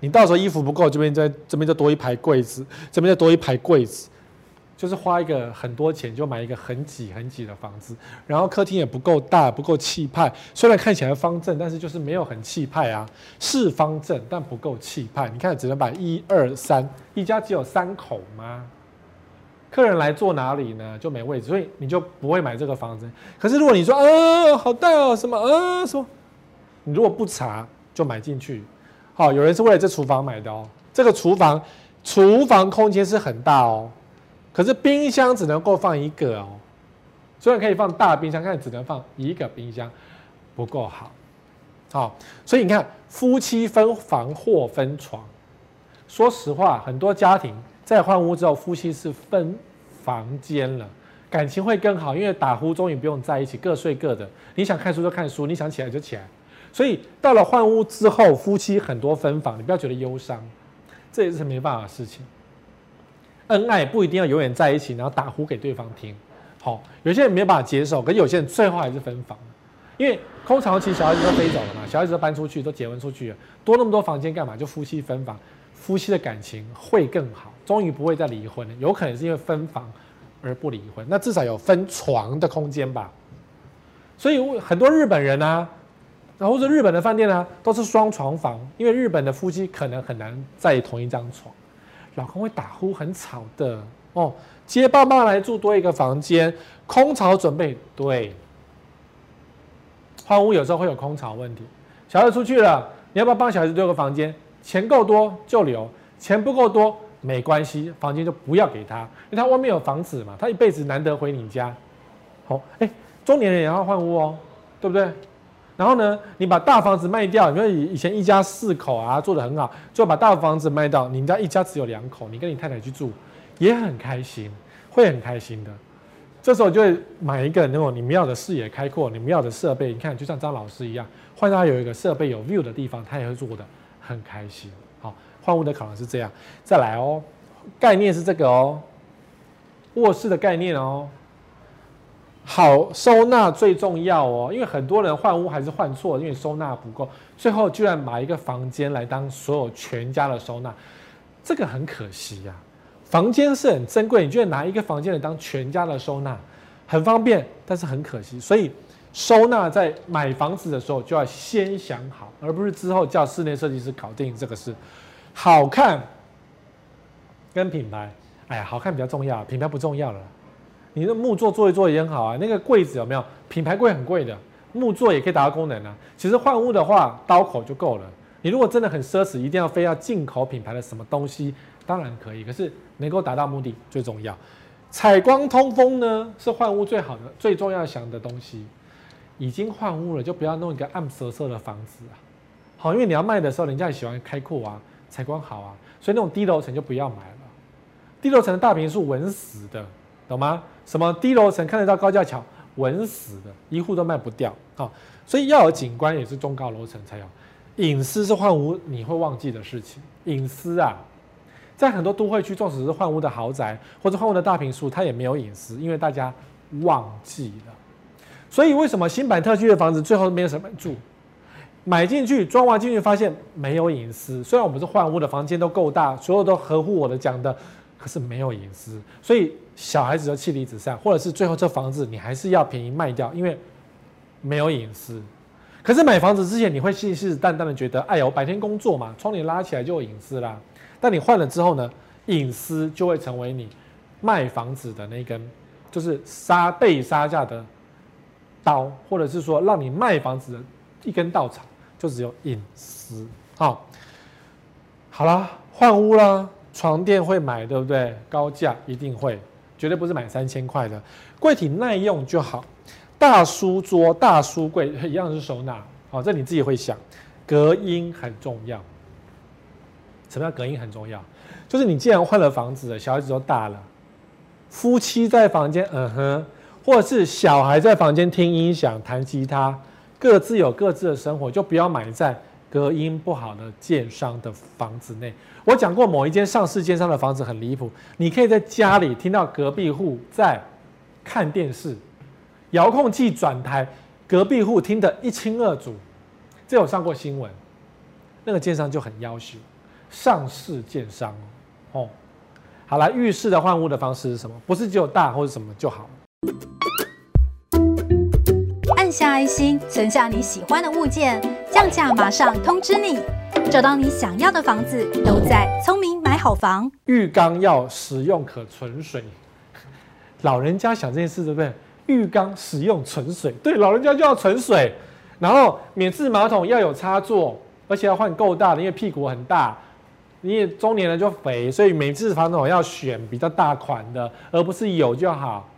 A: 你到时候衣服不够，这边再这边就多一排柜子，这边再多一排柜子，就是花一个很多钱就买一个很挤很挤的房子，然后客厅也不够大，不够气派，虽然看起来方正，但是就是没有很气派啊，是方正但不够气派。你看只能摆一二三，一家只有三口吗？客人来坐哪里呢？就没位置，所以你就不会买这个房子。可是如果你说，啊，好大哦，什么，啊，说，你如果不查就买进去，好，有人是为了这厨房买的哦。这个厨房，厨房空间是很大哦，可是冰箱只能够放一个哦，虽然可以放大冰箱，但只能放一个冰箱，不够好。好，所以你看，夫妻分房或分床。说实话，很多家庭在换屋之后，夫妻是分房间了，感情会更好，因为打呼终于不用在一起，各睡各的。你想看书就看书，你想起来就起来。所以到了换屋之后，夫妻很多分房，你不要觉得忧伤，这也是没办法的事情。恩爱不一定要永远在一起，然后打呼给对方听。好，有些人没办法接受，可有些人最后还是分房。因为空巢期小孩子都飞走了嘛，小孩子都搬出去，都结婚出去了，多那么多房间干嘛？就夫妻分房，夫妻的感情会更好，终于不会再离婚了。有可能是因为分房而不离婚，那至少有分床的空间吧。所以很多日本人啊，然后是日本的饭店啊，都是双床房，因为日本的夫妻可能很难在同一张床，老公会打呼很吵的哦。接爸妈来住多一个房间，空巢准备对。换屋有时候会有空巢问题，小孩出去了，你要不要帮小孩子留个房间？钱够多就留，钱不够多没关系，房间就不要给他，因为他外面有房子嘛，他一辈子难得回你家。好，哎，中年人也要换屋哦，对不对？然后呢，你把大房子卖掉，因为以前一家四口啊，做得很好，就把大房子卖掉，你们家一家只有两口，你跟你太太去住，也很开心，会很开心的。这时候就会买一个那种你们要的视野开阔，你们要的设备。你看，就像张老师一样，换到有一个设备有 view 的地方，他也会做的很开心。换屋的考量是这样。再来哦，概念是这个哦，卧室的概念哦，好收纳最重要哦。因为很多人换屋还是换错，因为收纳不够，最后居然买一个房间来当所有全家的收纳，这个很可惜呀、房间是很珍贵，你居然拿一个房间来当全家的收纳，很方便，但是很可惜。所以收纳在买房子的时候就要先想好，而不是之后叫室内设计师搞定这个事。好看跟品牌，哎呀，好看比较重要，品牌不重要了。你的木作做一做也很好啊，那个柜子有没有？品牌柜很贵的，木作也可以达到功能啊。其实换屋的话，刀口就够了。你如果真的很奢侈，一定要非要进口品牌的什么东西，当然可以，可是。能够达到目的最重要，采光通风呢是换屋最好的、最重要想的东西。已经换屋了，就不要弄一个暗色色的房子啊。好，因为你要卖的时候，人家也喜欢开阔啊，采光好啊，所以那种低楼层就不要买了。低楼层的大平数稳死的，懂吗？什么低楼层看得到高架桥，稳死的，一户都卖不掉啊。所以要有景观，也是中高楼层才有。隐私是换屋你会忘记的事情，隐私啊。在很多都会区，纵使是换屋的豪宅或者换屋的大平数，它也没有隐私，因为大家忘记了。所以为什么新版特区的房子最后没有什么人住？买进去装完进去发现没有隐私。虽然我们是换屋的房间都够大，所有都合乎我的讲的，可是没有隐私。所以小孩子就妻离子散，或者是最后这房子你还是要便宜卖掉，因为没有隐私。可是买房子之前你会信誓旦旦的觉得，哎呀，我白天工作嘛，窗帘拉起来就有隐私啦。但你换了之后呢，隐私就会成为你卖房子的那根，就是杀被杀价的刀，或者是说让你卖房子的一根稻草，就只有隐私。好，好了，换屋了，床垫会买，对不对？高价一定会，绝对不是买三千块的。柜体耐用就好，大书桌、大书柜一样是收纳。好，这你自己会想，隔音很重要。什么叫隔音很重要？就是你既然换了房子，小孩子都大了，夫妻在房间，嗯哼，或者是小孩在房间听音响、弹吉他，各自有各自的生活，就不要买在隔音不好的建商的房子内。我讲过，某一间上市建商的房子很离谱，你可以在家里听到隔壁户在看电视，遥控器转台，隔壁户听得一清二楚。这有上过新闻，那个建商就很要求。上市建商哦，好了，浴室的换屋的方式是什么？不是只有大或者什么就好。
B: 按下爱心，存下你喜欢的物件，降价马上通知你。找到你想要的房子，都在聪明买好房。
A: 浴缸要使用可存水，老人家想这件事对不对？浴缸使用存水，对，老人家就要存水。然后免治马桶要有插座，而且要换够大的，因为屁股很大。你也中年人就肥，所以每次房桶要选比较大款的，而不是有就好。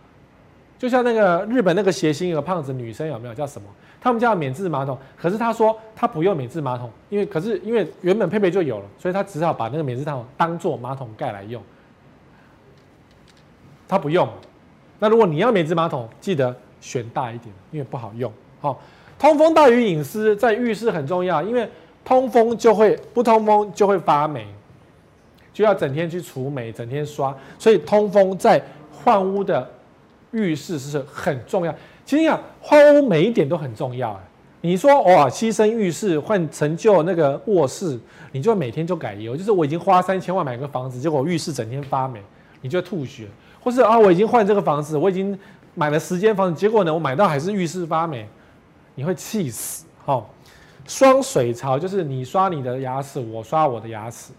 A: 就像那个日本那个谐星有个胖子女生有没有叫什么？他们家免治马桶，可是他说他不用免治马桶，因为可是因为原本配备就有了，所以他只好把那个免治马桶当做马桶盖来用。他不用。那如果你要免治马桶，记得选大一点，因为不好用。好，通风大于隐私，在浴室很重要，因为通风就会不通风就会发霉，就要整天去除霉，整天刷，所以通风在换屋的。浴室是很重要，其实你看换屋每一点都很重要。你说哇，牺牲浴室换成就那个卧室，你就每天就改油，就是我已经花三千万买个房子，结果浴室整天发霉，你就吐血；或是啊，我已经换这个房子，我已经买了十间房子，结果呢，我买到还是浴室发霉，你会气死。好，双水槽就是你刷你的牙齿，我刷我的牙齿，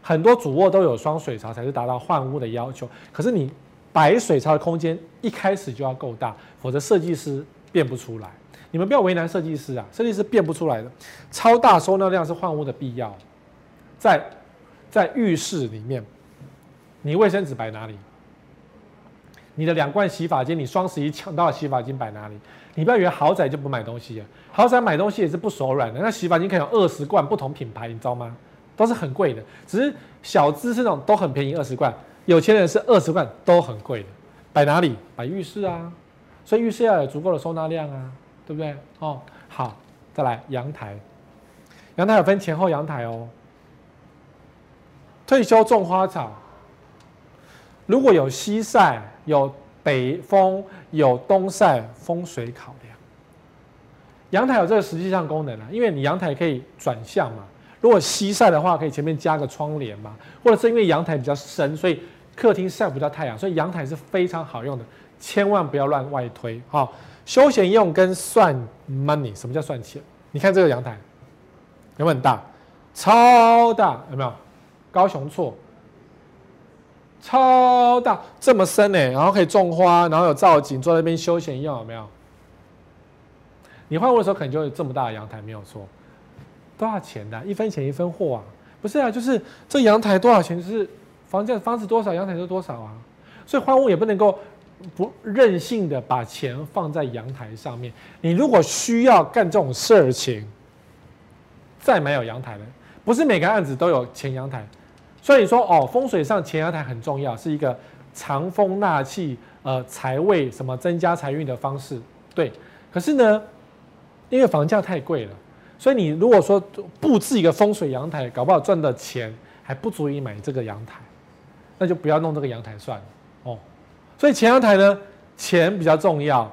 A: 很多主卧都有双水槽才是达到换屋的要求，可是你。摆水槽的空间一开始就要够大，否则设计师变不出来。你们不要为难设计师啊，设计师变不出来的。超大收纳量是换屋的必要。在在浴室里面，你卫生纸摆哪里？你的两罐洗发精，你双十一抢到的洗发精摆哪里？你不要以为豪宅就不买东西啊，豪宅买东西也是不手软的。那洗发精可以有二十罐不同品牌，你知道吗？都是很贵的，只是小资是那种都很便宜，二十罐。有钱人是二十万都很贵的，摆哪里？摆浴室啊，所以浴室要有足够的收纳量啊，对不对？哦，好，再来阳台，阳台有分前后阳台哦。退休种花草，如果有西晒、有北风、有东晒，风水考量。阳台有这个实际上功能啊，因为你阳台可以转向嘛。如果西晒的话，可以前面加个窗帘嘛，或者是因为阳台比较深，所以客厅晒不到太阳，所以阳台是非常好用的，千万不要乱外推。好，休闲用跟算 money，什么叫算钱？你看这个阳台有没有很大？超大，有没有？高雄错，超大，这么深呢，然后可以种花，然后有造景，坐在那边休闲用，有没有？你换屋的时候可能就有这么大的阳台，没有错。多少钱的？一分钱一分货啊！不是啊，就是这阳台多少钱？就是房价房子多少，阳台就多少啊！所以换屋也不能够不任性的把钱放在阳台上面。你如果需要干这种事情，再买有阳台的，不是每个案子都有前阳台。所以说哦，风水上前阳台很重要，是一个藏风纳气、呃财位什么增加财运的方式。对，可是呢，因为房价太贵了。所以你如果说布置一个风水阳台，搞不好赚的钱还不足以买这个阳台，那就不要弄这个阳台算了哦。所以前阳台呢，钱比较重要，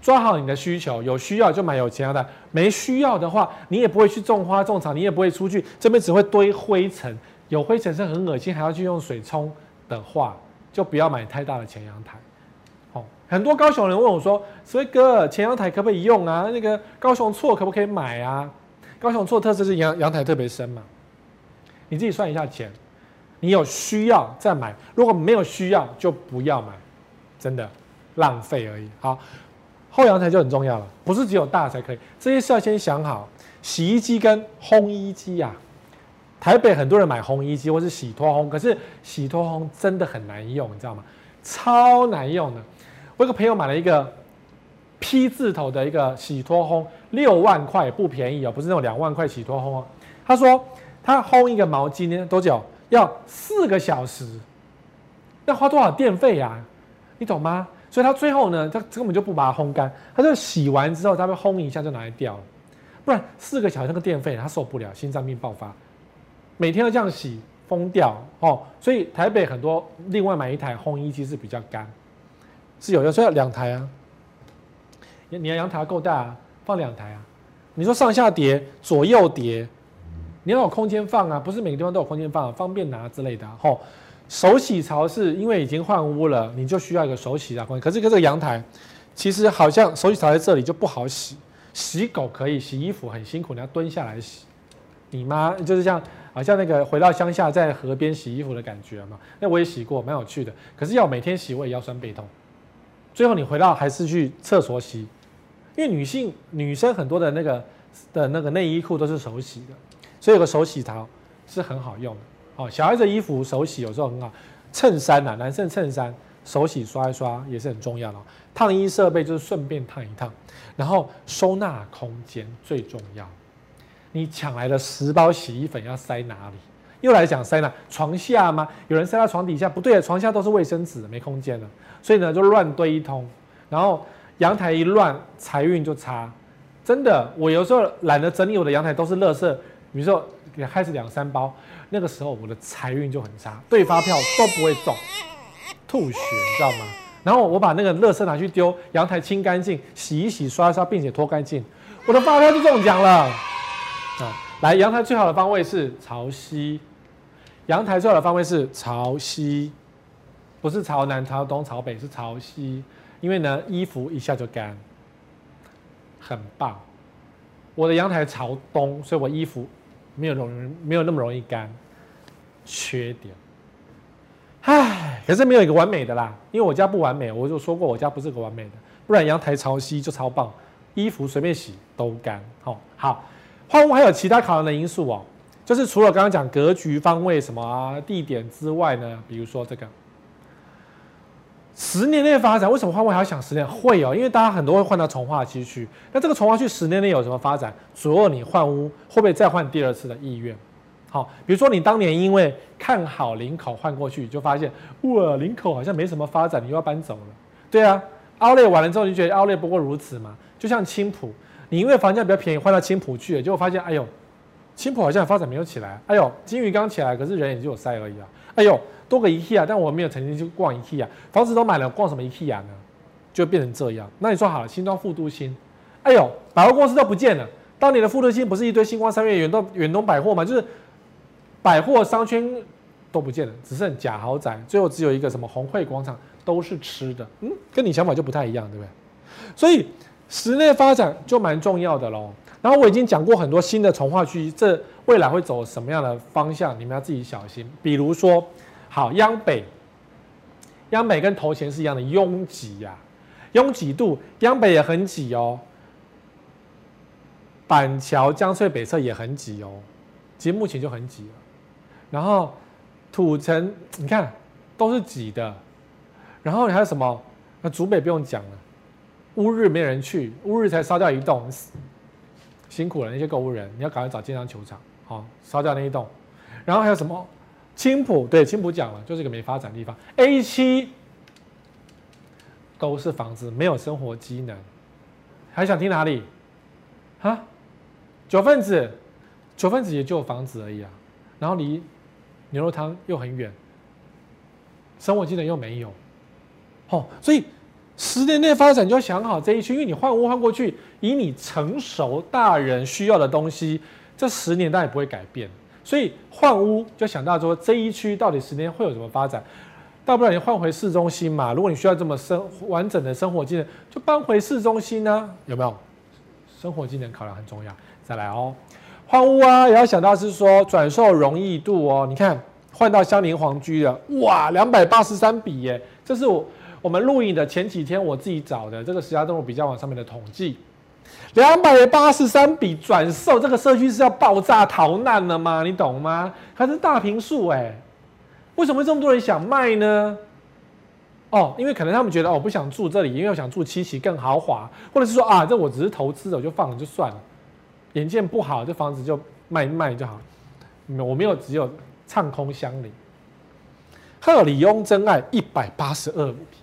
A: 抓好你的需求，有需要就买有前阳台，没需要的话，你也不会去种花种草，你也不会出去，这边只会堆灰尘，有灰尘是很恶心，还要去用水冲的话，就不要买太大的前阳台。很多高雄人问我说：“所以哥，前阳台可不可以用啊？那个高雄厝可不可以买啊？高雄厝特色是阳阳台特别深嘛？你自己算一下钱，你有需要再买，如果没有需要就不要买，真的浪费而已。好，后阳台就很重要了，不是只有大才可以，这些事要先想好。洗衣机跟烘衣机、啊，台北很多人买烘衣机或是洗脱烘，可是洗脱烘真的很难用，你知道吗？超难用的。”我有个朋友买了一个 P 字头的一个洗脱烘，六万块不便宜哦，不是那种两万块洗脱烘哦。他说他烘一个毛巾呢多久？要四个小时，要花多少电费呀？你懂吗？所以他最后呢，他根本就不把它烘干，他就洗完之后，他会烘一下就拿来掉了，不然四个小时那个电费他受不了，心脏病爆发，每天都这样洗，疯掉哦。所以台北很多另外买一台烘衣机是比较干。是有，的，所以要两台啊。你你的阳台够大啊，放两台啊。你说上下叠、左右叠，你要有空间放啊，不是每个地方都有空间放，方便拿之类的。吼，手洗槽是因为已经换屋了，你就需要一个手洗的空间。可是跟这个阳台，其实好像手洗槽在这里就不好洗。洗狗可以，洗衣服很辛苦，你要蹲下来洗。你妈就是像好像那个回到乡下在河边洗衣服的感觉嘛。那我也洗过，蛮有趣的。可是要每天洗，我也腰酸背痛。最后你回到还是去厕所洗，因为女性女生很多的那个的那个内衣裤都是手洗的，所以有个手洗槽是很好用的。哦，小孩子衣服手洗有时候很好，衬衫呐，男生衬衫手洗刷一刷也是很重要的。烫衣设备就是顺便烫一烫，然后收纳空间最重要。你抢来的十包洗衣粉要塞哪里？又来讲塞哪？床下吗？有人塞到床底下？不对，床下都是卫生纸，没空间了。所以呢，就乱堆一通。然后阳台一乱，财运就差。真的，我有时候懒得整理我的阳台，都是垃圾。比如说，开始两三包，那个时候我的财运就很差，对发票都不会中，吐血，你知道吗？然后我把那个垃圾拿去丢，阳台清干净，洗一洗，刷一刷，并且拖干净，我的发票就中奖了。啊，来，阳台最好的方位是朝西。阳台最好的方位是朝西，不是朝南、朝东、朝北，是朝西。因为呢，衣服一下就干，很棒。我的阳台朝东，所以我衣服没有容没有那么容易干。缺点，唉，可是没有一个完美的啦。因为我家不完美，我就说过我家不是个完美的，不然阳台朝西就超棒，衣服随便洗都干。好，好。换屋还有其他考量的因素哦，就是除了刚刚讲格局、方位什么、地点之外呢，比如说这个十年内发展，为什么换屋还要想十年？会哦，因为大家很多会换到重划区去，那这个重划区十年内有什么发展？左右你换屋会不会再换第二次的意愿？好，比如说你当年因为看好林口换过去，就发现哇，林口好像没什么发展，你又要搬走了。对啊，奥莱完了之后，你觉得奥莱不过如此嘛，就像青浦。你因为房价比较便宜，换到青浦去了，结果发现，哎呦，青浦好像发展没有起来。哎呦，金鱼刚起来，可是人也就有塞而已啊。哎呦，多个 IKEA，但我没有曾经去逛 IKEA，房子都买了，逛什么 IKEA 呢？就变成这样。那你说好了，新庄副都心，哎呦，百货公司都不见了。当年的副都心不是一堆星光三月、远东远东百货吗？就是百货商圈都不见了，只剩假豪宅，最后只有一个什么红会广场，都是吃的。嗯，跟你想法就不太一样，对不对？所以。室内发展就蛮重要的喽。然后我已经讲过很多新的重划区，这未来会走什么样的方向，你们要自己小心。比如说，好，央北，央北跟头前是一样的拥挤呀，拥挤度，央北也很挤哦。板桥江翠北侧也很挤哦，其实目前就很挤了。然后土城，你看都是挤的。然后你还有什么？那竹北不用讲了。乌日没人去，乌日才烧掉一栋，辛苦了那些购物人，你要赶快找健康球场，好烧掉那一栋。然后还有什么？青浦，对，青浦讲了，就是一个没发展的地方。A 七都是房子，没有生活机能，还想听哪里？哈？九份子，九份子也就房子而已啊，然后离牛肉汤又很远，生活机能又没有，哦，所以。十年内发展就要想好这一区，因为你换屋换过去，以你成熟大人需要的东西，这十年当然也不会改变。所以换屋就想到说这一区到底十年会有什么发展，大不了你换回市中心嘛。如果你需要这么生完整的生活机能，就搬回市中心呢、有没有？生活机能考量很重要。再来哦，换屋啊也要想到是说转售容易度哦。你看换到香林皇居了，哇，两百八十三笔耶，这是我。我们录影的前几天，我自己找的这个实价登录比较网上面的统计，两百八十三笔转售，这个社区是要爆炸逃难了吗？你懂吗？还是大平数哎？为什么会这么多人想卖呢？哦，因为可能他们觉得哦，我不想住这里，因为我想住七期更豪华，或者是说啊，这我只是投资的，我就放了就算了，眼见不好，这房子就卖卖就好了。我没有只有唱空相邻，鹤里雍真爱一百八十二笔。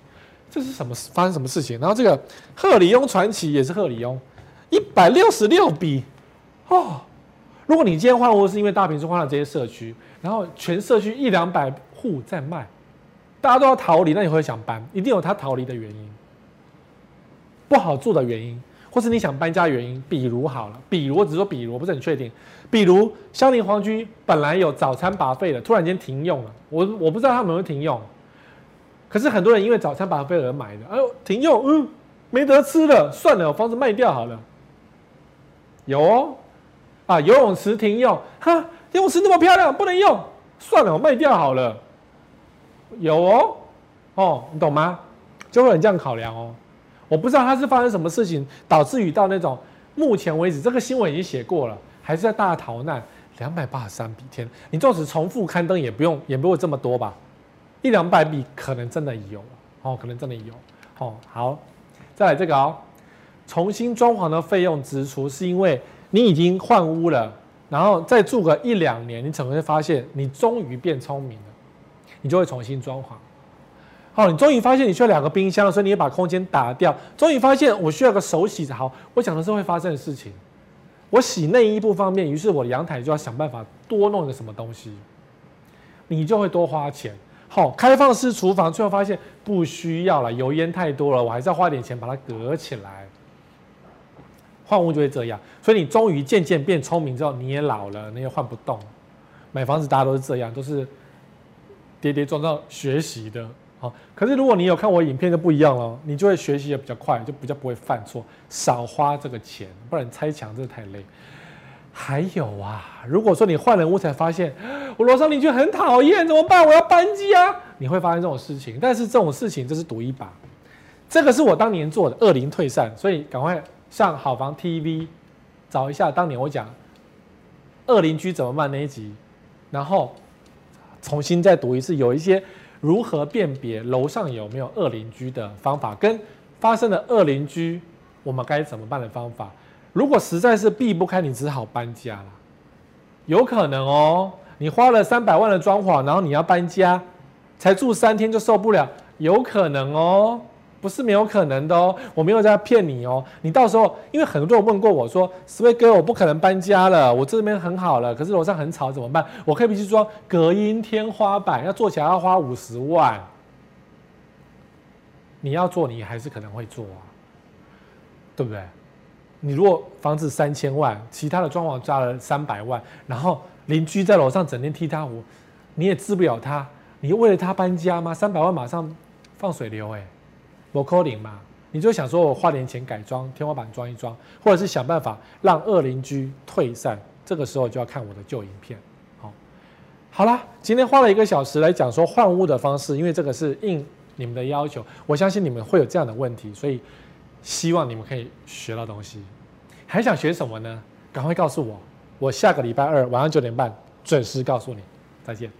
A: 这是什么发生什么事情？然后这个鹤里雍传奇也是鹤里雍，一百六十六笔哦。如果你今天换屋是因为大坪数换了这些社区，然后全社区一两百户在卖，大家都要逃离，那你会想搬？一定有他逃离的原因，不好住的原因，或是你想搬家的原因。比如好了，比如我只是说比如，我不是很确定。比如香林皇居本来有早餐拔费的，突然间停用了，我我不知道他们有没有停用。可是很多人因为早餐 buffet 而买的，哎呦停用，嗯，没得吃了，算了，我房子卖掉好了。有哦，啊游泳池停用，哈，游泳池那么漂亮不能用，算了，我卖掉好了。有哦，哦，你懂吗？就会有人这样考量哦。我不知道他是发生什么事情导致于到那种目前为止这个新闻已经写过了，还是在大逃难，两百八十三笔天，你纵使重复刊登也不用也不会这么多吧。一两百笔可能真的有哦，可能真的有。哦，好，再来这个哦，重新装潢的费用支出是因为你已经换屋了，然后再住个一两年，你可能会发现你终于变聪明了，你就会重新装潢。好，你终于发现你需要两个冰箱，所以你也把空间打掉。终于发现我需要个手洗好，我讲的是会发生的事情。我洗内衣不方便，于是我的阳台就要想办法多弄一个什么东西，你就会多花钱。好，开放式厨房，最后发现不需要了，油烟太多了，我还是要花点钱把它隔起来。换屋就会这样，所以你终于渐渐变聪明之后，你也老了，你也换不动。买房子大家都是这样，都是跌跌撞撞学习的。好，可是如果你有看我影片就不一样了，你就会学习也比较快，就比较不会犯错，少花这个钱，不然拆墙真的太累。还有啊，如果说你换了屋才发现 我楼上邻居很讨厌，怎么办？我要搬家，你会发生这种事情。但是这种事情这是赌一把，这个是我当年做的恶灵退散，所以赶快上好房 TV 找一下当年我讲恶邻居怎么办那一集，然后重新再读一次，有一些。如何辨别楼上有没有恶邻居的方法，跟发生的恶邻居，我们该怎么办的方法？如果实在是避不开，你只好搬家了。有可能哦，你花了三百万的装潢，然后你要搬家，才住三天就受不了，有可能哦。不是没有可能的哦，我没有在骗你哦。你到时候，因为很多人问过我说，Sway 哥，我不可能搬家了，我这边很好了，可是楼上很吵，怎么办？我可以不去装隔音天花板，要做起来要花五十万。你要做，你还是可能会做啊，对不对？你如果房子三千万，其他的装潢加了三百万，然后邻居在楼上整天踢踏舞，你也治不了他，你为了他搬家吗？三百万马上放水流，欸，哎。不可能嘛？你就想说我花点钱改装天花板装一装，或者是想办法让恶邻居退散，这个时候就要看我的旧影片。好，好啦，今天花了一个小时来讲说换屋的方式，因为这个是应你们的要求，我相信你们会有这样的问题，所以希望你们可以学到东西。还想学什么呢？赶快告诉我，我下个礼拜二晚上九点半准时告诉你。再见。